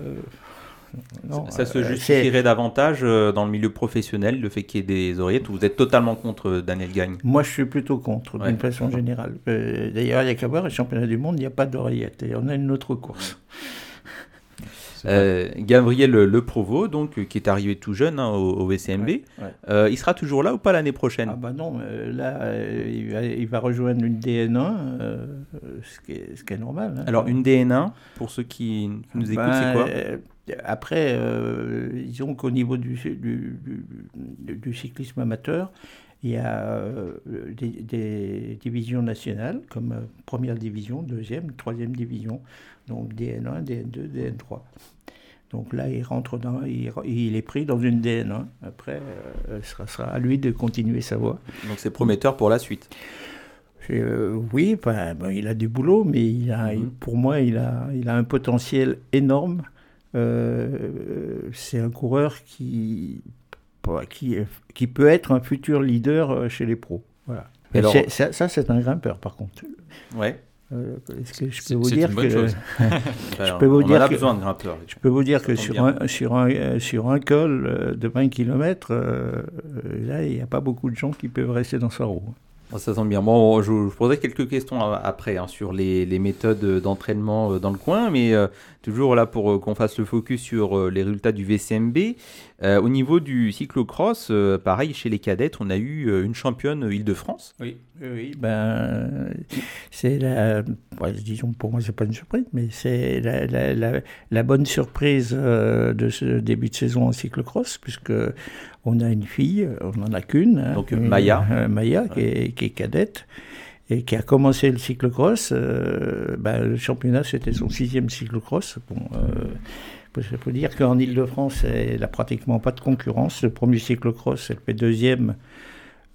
D: Non,
A: Ça se
D: euh,
A: justifierait davantage euh, dans le milieu professionnel, le fait qu'il y ait des oreillettes, ou vous êtes totalement contre euh, Daniel Gagne?
D: Moi, je suis plutôt contre,
A: Ouais.
D: d'une façon générale. D'ailleurs, il n'y a qu'à voir, les championnats du monde, il n'y a pas d'oreillette. Et on a une autre course.
A: Euh, Gabriel Le Provo, donc, qui est arrivé tout jeune hein, au, au VCMB,
D: Ouais, ouais.
A: Euh, il sera toujours là ou pas l'année prochaine?
D: Ah bah non, euh, là, il, va, il va rejoindre une DN1, euh, ce, qui est, ce qui est normal. hein.
A: Alors, une DN1, pour ceux qui, nous écoutent,
D: Ben,
A: c'est quoi?
D: Après, euh, disons qu'au niveau du, du, du- du cyclisme amateur, il y a euh, des, des divisions nationales, comme euh, première division, deuxième, troisième division, donc DN1, DN2, DN3. Donc là, il rentre dans, il, il est pris dans une DN1. Après, euh, ce sera, à lui de continuer sa voie.
A: Donc, c'est prometteur pour la suite.
D: Euh, oui, ben, ben, il a du boulot, mais il a,
A: Mhm.
D: il- pour moi, il a, il a un potentiel énorme. Euh, c'est un coureur qui, bah, qui, qui peut être un futur leader euh, chez les pros. Voilà.
A: Alors-
D: ça, ça, c'est un grimpeur, par contre.
A: Ouais.
D: Euh, Est-ce que je peux vous
C: c'est
D: dire
C: une bonne
D: que
C: chose.
D: Peux vous dire que- je peux vous dire que sur un, sur un, sur un col de 20 km, là, il n'y a pas beaucoup de gens qui peuvent rester dans sa roue.
A: Ça sent bien. Bon, je je poserai quelques questions après hein, sur les, méthodes d'entraînement euh, dans le coin, mais euh, toujours là pour euh, qu'on fasse le focus sur les résultats du VCMB. Au niveau du cyclocross, pareil, chez les cadettes, on a eu une championne Île-de-France.
D: Oui, oui, ben, c'est la, disons pour moi c'est pas une surprise, mais c'est la, la, bonne surprise de ce début de saison en cyclocross, puisque on a une fille, on n'en a qu'une, hein,
A: Donc,
D: une-
A: Maya.
D: euh, Maya qui, est, qui est cadette et qui a commencé le cyclocross. euh, ben, le championnat c'était son sixième cyclocross. Bon, euh, il faut dire qu'en Ile-de-France, elle n'a pratiquement pas de concurrence. Le premier cyclocross, elle fait deuxième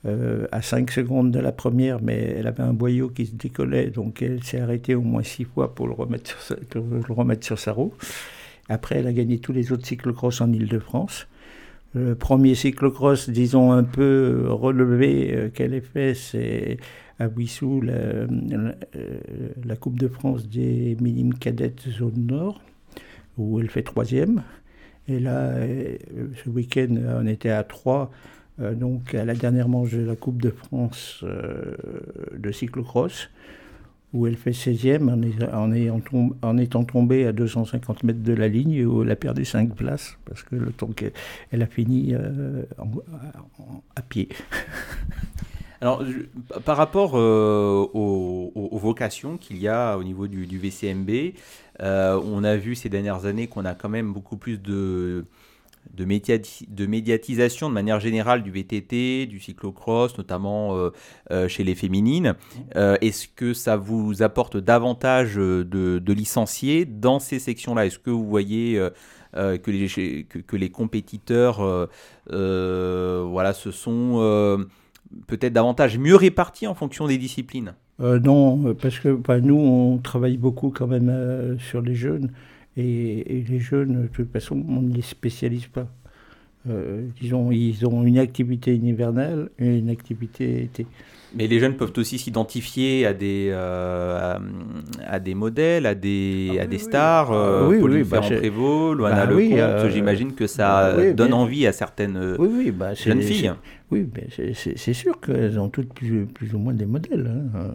D: euh, à 5 secondes de la première, mais elle avait un boyau qui se décollait, donc elle s'est arrêtée au moins 6 fois pour le remettre sur sa, pour le remettre sur sa roue. Après, elle a gagné tous les autres cyclocross en Ile-de-France. Le premier cyclocross, disons, un peu relevé euh, qu'elle ait fait, c'est à Wissou, euh, la Coupe de France des minimes cadettes zone nord, où elle fait troisième. Et là, euh, ce week-end, on était à 3, donc à la dernière manche de la Coupe de France de cyclocross, où elle fait 16e en, étant tombée à 250 mètres de la ligne, où elle a perdu 5 places, parce que le temps qu'elle elle a fini euh, à pied.
A: Alors, par rapport euh, aux, vocations qu'il y a au niveau du, du VCMB, euh, on a vu ces dernières années qu'on a quand même beaucoup plus de, de, médiati- de médiatisation de manière générale du VTT, du cyclocross, notamment euh, euh, chez les féminines. Euh, Est-ce que ça vous apporte davantage de, de licenciés dans ces sections-là? Est-ce que vous voyez que, les, que, que les compétiteurs voilà, se sont peut-être davantage mieux répartis en fonction des disciplines?
D: Non, parce que bah, nous, on travaille beaucoup quand même sur les jeunes. Et, et les jeunes, de toute façon, on ne les spécialise pas. Euh, disons, ils ont une activité hivernale et une activité été.
A: Mais les jeunes peuvent aussi s'identifier à des euh, à, à des modèles, à des
D: Ah oui,
A: à des
D: oui.
A: stars. euh,
D: Ah oui,
A: Pauline
D: oui, bah, c'est-
A: Ferrand-Prévot, Loana
D: bah
A: Lecomte.
D: euh,
A: J'imagine que ça
D: bah
A: donne
D: bien-
A: envie à certaines euh,
D: Oui, oui, bah,
A: jeunes filles.
D: Oui, mais c'est- sûr qu'elles ont toutes plus, plus ou moins des modèles. hein.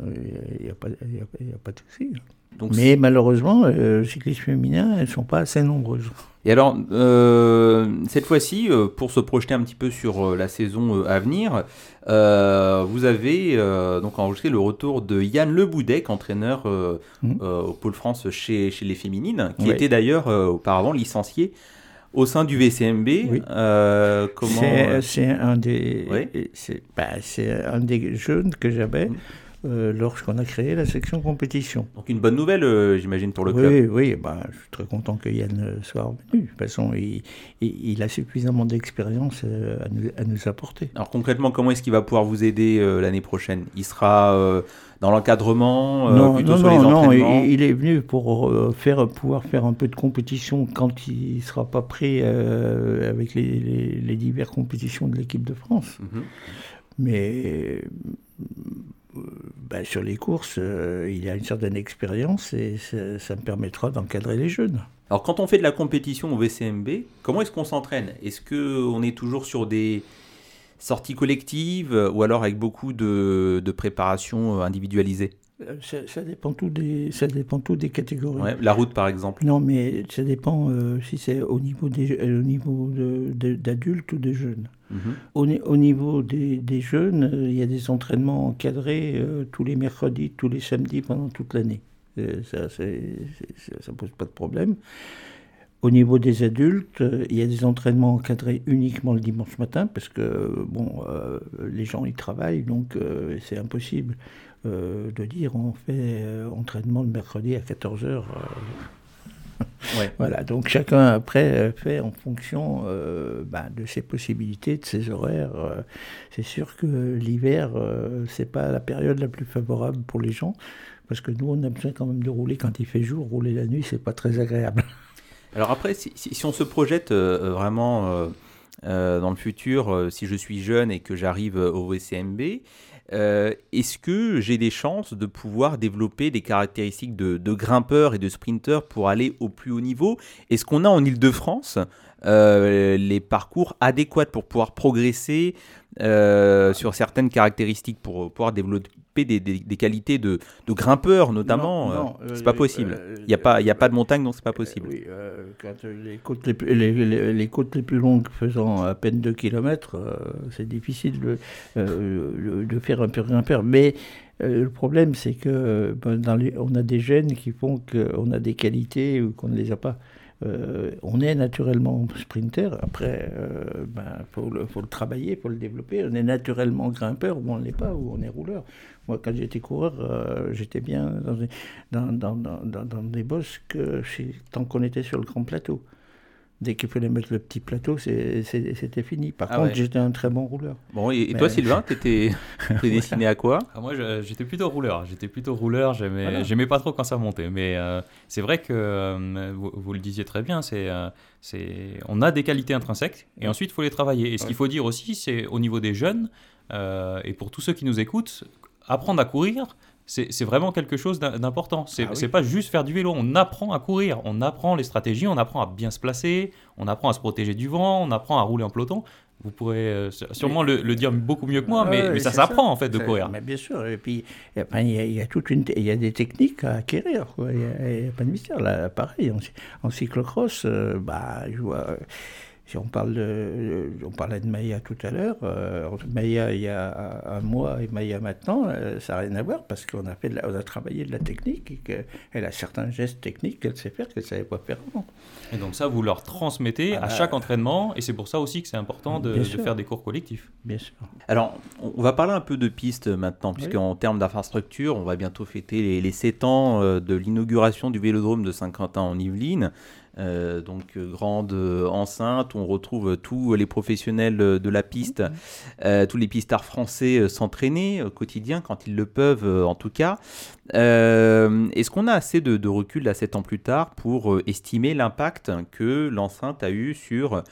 D: Il n'y a, a- y a pas de souci.
A: Donc,
D: Mais malheureusement, euh, le cyclisme féminin, elles ne sont pas assez nombreuses.
A: Et alors, euh, cette fois-ci, euh, pour se projeter un petit peu sur euh, la saison à venir, vous avez donc enregistré le retour de Yann Le Boudec, entraîneur euh, au Pôle France chez, chez les féminines, qui était d'ailleurs auparavant licencié au sein du VCMB.
D: Oui.
A: Comment
D: C'est c'est un des,
A: Oui.
D: c'est bah, c'est un des jeunes que j'avais.
A: Mm.
D: Euh, lorsqu'on a créé la section compétition.
A: Donc une bonne nouvelle, euh, j'imagine, pour le club.
D: Oui, oui, ben, je suis très content que Yann euh, soit revenu. De toute façon, il, il- il a suffisamment d'expérience euh, à nous, à nous apporter.
A: Alors concrètement, comment est-ce qu'il va pouvoir vous aider l'année prochaine? Il sera dans l'encadrement,
D: non,
A: plutôt
D: non,
A: sur les
D: non, non, il, il est venu pour faire, pouvoir faire un peu de compétition quand il ne sera pas prêt avec les, les, les diverses compétitions de l'équipe de France.
A: Mhm.
D: Mais ben, sur les courses, euh, il a une certaine expérience et ça, me permettra d'encadrer les jeunes.
A: Alors quand on fait de la compétition au VCMB, comment est-ce qu'on s'entraîne? Est-ce qu'on est toujours sur des sorties collectives euh, ou alors avec beaucoup de, de préparation euh, individualisée?
D: Euh, Ça, ça dépend tout des, ça dépend tout des catégories.
A: Ouais, La route par exemple.
D: Non, mais ça dépend euh, si c'est au niveau des, euh, au niveau de- de- d'adultes ou de jeunes.
A: Mhm.
D: Au, ni- au niveau des, des jeunes, euh, il y a des entraînements encadrés euh, tous les mercredis, tous les samedis pendant toute l'année. Ça, ça pose pas de problème. Au niveau des adultes, il y a des entraînements encadrés uniquement le dimanche matin parce que bon, les gens ils travaillent, donc c'est impossible euh, de dire on fait euh, entraînement le mercredi à 14h.
A: Ouais.
D: Voilà, donc chacun après euh, fait en fonction euh, ben, de ses possibilités, de ses horaires. euh. C'est sûr que l'hiver, euh, c'est pas la période la plus favorable pour les gens, parce que nous, on a besoin quand même de rouler quand il fait jour. Rouler la nuit, c'est pas très agréable.
A: Alors après, si, si- si on se projette euh, vraiment euh, euh, dans le futur, euh, si je suis jeune et que j'arrive euh, au VCMB, euh, est-ce que j'ai des chances de pouvoir développer des caractéristiques de, grimpeur et de sprinter pour aller au plus haut niveau? Est-ce qu'on a en Ile-de-France euh, les parcours adéquats pour pouvoir progresser euh, sur certaines caractéristiques pour pouvoir développer des, des- des qualités de, de grimpeur notamment euh, C'est
D: euh,
A: pas possible.
D: euh,
A: Il n'y a, pas- il y a pas de montagne, donc c'est pas
D: Euh,
A: possible.
D: oui, euh, quand euh, les côtes les, plus, les, les- les côtes les plus longues faisant à peine 2 km, c'est difficile de, euh, faire un peu grimpeur. Mais euh, le problème, c'est que euh, ben, dans les, on a des gènes qui font qu'on a des qualités ou qu'on ne les a pas. Euh, on est naturellement sprinter, après, il faut, le, faut le travailler, il faut le développer. On est naturellement grimpeur ou on ne l'est pas, ou on est rouleur. Moi, quand j'étais coureur, euh, j'étais bien dans, des- dans, dans, dans, dans- des tant qu'on était sur le grand plateau. Dès qu'il fallait mettre le petit plateau, c'était fini. Par
A: Ah
D: contre,
A: ouais.
D: j'étais un très bon rouleur.
A: Bon, et, toi, Sylvain, t'étais t'es destiné à quoi?
C: Ah, moi, j'étais plutôt rouleur. J'étais plutôt rouleur. J'aimais,
D: Voilà.
C: pas trop quand ça montait. Mais euh, c'est vrai que euh, vous, vous le disiez très bien. C'est, euh, c'est, on a des qualités intrinsèques et ensuite il faut les travailler. Et ce qu'il faut dire aussi, c'est au niveau des jeunes euh, et pour tous ceux qui nous écoutent, apprendre à courir. C'est, vraiment quelque chose d'im- d'important. C'est,
D: Ah oui.
C: pas juste faire du vélo. On apprend à courir. On apprend les stratégies. On apprend à bien se placer. On apprend à se protéger du vent. On apprend à rouler en peloton. Vous pourrez euh, sûrement le, le dire beaucoup mieux que moi, mais,
D: Ouais,
C: mais ça s'apprend en fait de courir.
D: Mais bien sûr. Et puis, il y, a- y a toute une, il y a des techniques à acquérir. quoi. Il n'y a, pas de mystère. Là, pareil, en, en cyclocross, euh, bah, je vois. Euh, Si on parle de, on parlait de Maya tout à l'heure, euh, Maya il y a un mois et Maya maintenant, euh, ça n'a rien à voir parce qu'on a fait, de la- on a travaillé de la technique et qu'elle a certains gestes techniques qu'elle sait faire qu'elle ne savait pas faire avant.
C: Et donc ça, vous leur transmettez
D: Ah
C: à chaque entraînement, et c'est pour ça aussi que c'est important de, faire des cours collectifs.
D: Bien sûr.
A: Alors, on va parler un peu de pistes maintenant, puisque
D: Oui.
A: en termes d'infrastructure, on va bientôt fêter les, les 7 ans euh, de l'inauguration du Vélodrome de Saint-Quentin en Yvelines. Euh, donc, grande euh, enceinte, on retrouve tous les professionnels euh, de la piste, euh, tous les pistards français s'entraîner au quotidien, quand ils le peuvent en tout cas. Est-ce qu'on a assez de, de recul, là, 7 ans plus tard, pour estimer l'impact que l'enceinte a eu sur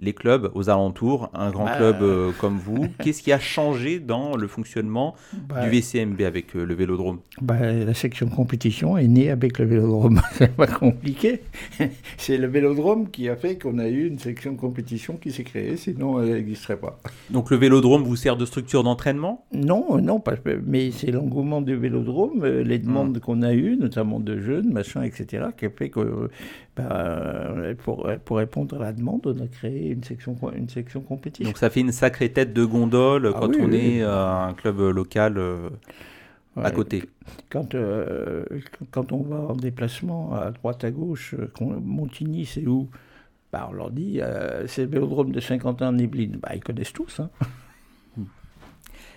A: les clubs aux alentours, un grand
D: Bah,
A: club euh, comme vous. Qu'est-ce qui a changé dans le fonctionnement
D: Bah,
A: du VCMB avec euh, le Vélodrome?
D: Bah, la section compétition est née avec le vélodrome. C'est pas compliqué. C'est le vélodrome qui a fait qu'on a eu une section compétition qui s'est créée, sinon elle n'existerait pas.
A: Donc le Vélodrome vous sert de structure d'entraînement?
D: Non, non, pas, mais c'est l'engouement du vélodrome, euh, les demandes qu'on a eues, notamment de jeunes, machin, etc., qui a fait que, euh, bah, euh, pour, pour répondre à la demande, on a créé une section, une section compétition.
A: Donc ça fait une sacrée tête de gondole
D: Ah
A: quand
D: oui,
A: on
D: oui.
A: est euh, un club local euh, à côté.
D: Quand, euh, quand on va en déplacement à droite à gauche, euh, Montigny, c'est où? Bah, On leur dit, euh, c'est le vélodrome de Saint-Quentin en Yvelines. Bah, ils connaissent tous. Hein.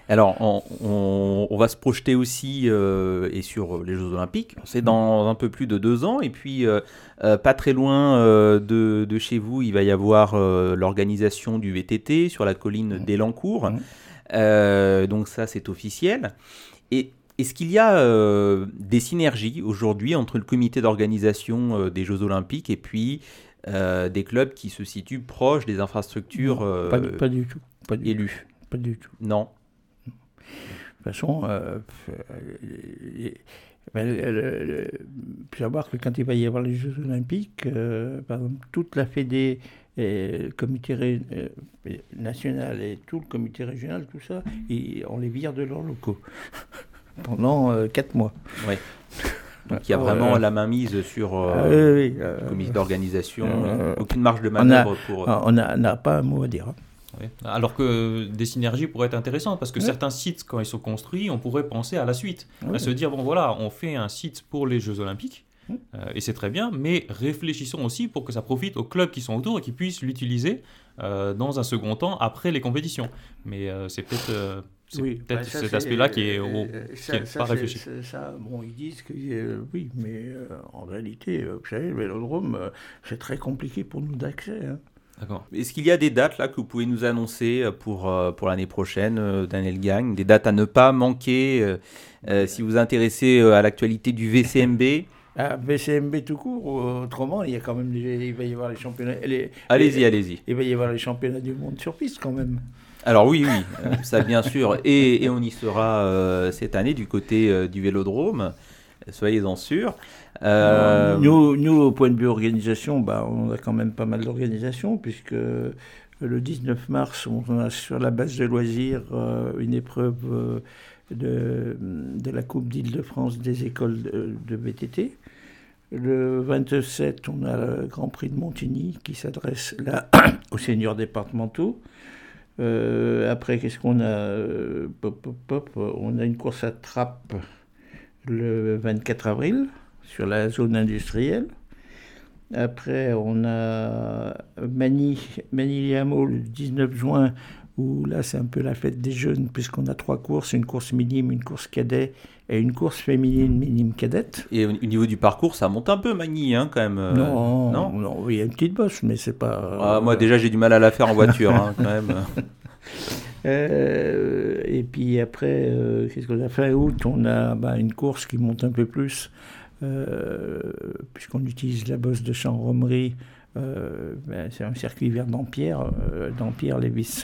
A: Alors, on, on- on va se projeter aussi euh, et sur les Jeux Olympiques. C'est dans un peu plus de deux ans. Et puis, euh, euh, pas très loin euh, de, de chez vous, il va y avoir l'organisation du VTT sur la colline d'Elancourt.
D: Mhm.
A: Euh, donc ça, c'est officiel. Et est-ce qu'il y a euh, des synergies aujourd'hui entre le comité d'organisation euh, des Jeux Olympiques et puis euh, des clubs qui se situent proches des infrastructures
D: pas, du- pas du tout. Pas du,
A: élues
D: pas du tout.
A: Non.
D: De toute façon, euh, euh, le- faut savoir que quand il va y avoir les Jeux Olympiques, euh, par exemple, toute la Fédé, et le comité ré- euh, national et tout le comité régional, tout ça, on les vire de leurs locaux pendant euh, quatre mois.
A: Ouais. Donc il y a vraiment la main mise sur euh,
D: Ah oui,
A: le comité d'organisation, aucune marge de
D: on a-
A: manœuvre pour.
D: on n'a n'a pas un mot à dire.
C: Alors que des synergies pourraient être intéressantes parce que certains sites, quand ils sont construits, on pourrait penser à la suite. À se dire, bon voilà, on fait un site pour les Jeux Olympiques, euh, et c'est très bien, mais réfléchissons aussi pour que ça profite aux clubs qui sont autour et qui puissent l'utiliser euh, dans un second temps après les compétitions. Mais euh, c'est peut-être euh, c'est
D: Oui,
C: peut-être
D: bah, ça,
C: cet aspect-là qui est, au- qui
D: ça-
C: est
D: ça,
C: pas
D: c'est-
C: réfléchi.
D: Ça, bon, ils disent que euh, oui, mais euh, en réalité, euh, vous savez, le vélodrome, euh, c'est très compliqué pour nous d'accès. hein.
C: D'accord.
A: Est-ce qu'il y a des dates là que vous pouvez nous annoncer euh, pour, euh, pour l'année prochaine, euh, Daniel Gagne Des dates à ne pas manquer euh, si vous vous intéressez à l'actualité du VCMB
D: Ah, BCMB tout court, autrement, il y a quand même il va y avoir les championnats. les-
A: Allez-y,
D: les-
A: allez-y.
D: Il va y avoir les championnats du monde sur piste quand même.
A: Alors oui, oui, ça bien sûr. Et, et on y sera euh, cette année du côté euh, du Vélodrome. Soyez-en sûrs. Euh,
D: Nous, au point de vue organisation, bah, on a quand même pas mal d'organisation, puisque le 19 mars, on a sur la base de loisirs euh, une épreuve euh, de, de la Coupe d'Île-de-France des écoles de, VTT. Le 27, on a le Grand Prix de Montigny qui s'adresse là aux seniors départementaux. Après, qu'est-ce qu'on a On a une course à trappe le 24 avril sur la zone industrielle. Après, on a Mani, Maniliamo le 19 juin, où là, c'est un peu la fête des jeunes, puisqu'on a trois courses, une course minime, une course cadet et une course féminine minime cadette.
A: et au au niveau du parcours, ça monte un peu, Magny, hein, quand même. euh,
D: non,
A: non
D: non, il y a une petite bosse, mais c'est pas...
A: Ah, moi, déjà, j'ai du mal à la faire en voiture, hein, quand même.
D: Euh, et puis après, euh, qu'est-ce qu'on a fait? Août On a bah, une course qui monte un peu plus, puisqu'on utilise la bosse de Champ-Romerie. Euh, ben, c'est un circuit vers Dampierre, euh, Dampierre Lévis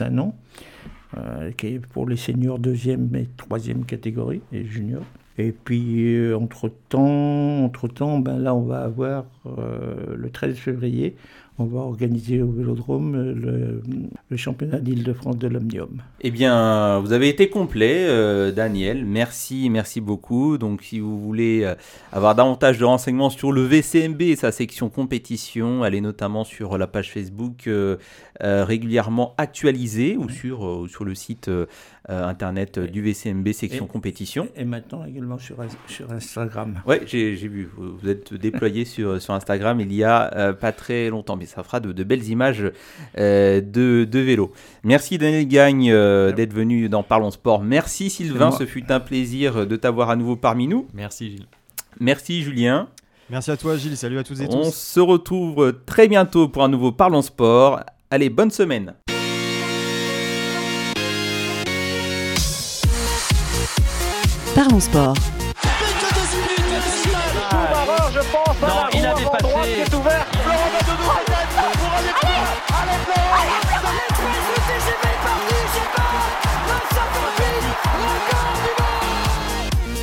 D: euh, qui est pour les seniors deuxième et troisième catégorie, et juniors. Et puis, euh, entre-temps, entre-temps ben, là, on va avoir, euh, le 13 février, on va organiser au Vélodrome euh, le, le championnat d'Île-de-France de l'Omnium.
A: Eh bien, vous avez été complet, euh, Daniel. Merci, merci beaucoup. Donc, si vous voulez euh, avoir davantage de renseignements sur le VCMB et sa section compétition, allez notamment sur la page Facebook euh, euh, régulièrement actualisée ou sur, sur le site internet du VCMB section
D: Et-
A: compétition.
D: Et maintenant également sur, sur Instagram.
A: Ouais, j'ai vu. Vous êtes déployé sur, sur Instagram il y a pas très longtemps, mais ça fera de, de belles images euh, de, de vélo. Merci Daniel Gagne euh, d'être venu dans Parlons Sport. Merci Sylvain, ce fut un plaisir de t'avoir à nouveau parmi nous.
C: Merci Gilles.
A: Merci Julien.
B: Merci à toi, Gilles. Salut à toutes et
A: On
B: tous.
A: se retrouve très bientôt pour un nouveau Parlons Sport. Allez, bonne semaine.
E: Parlons sport.
F: Non, il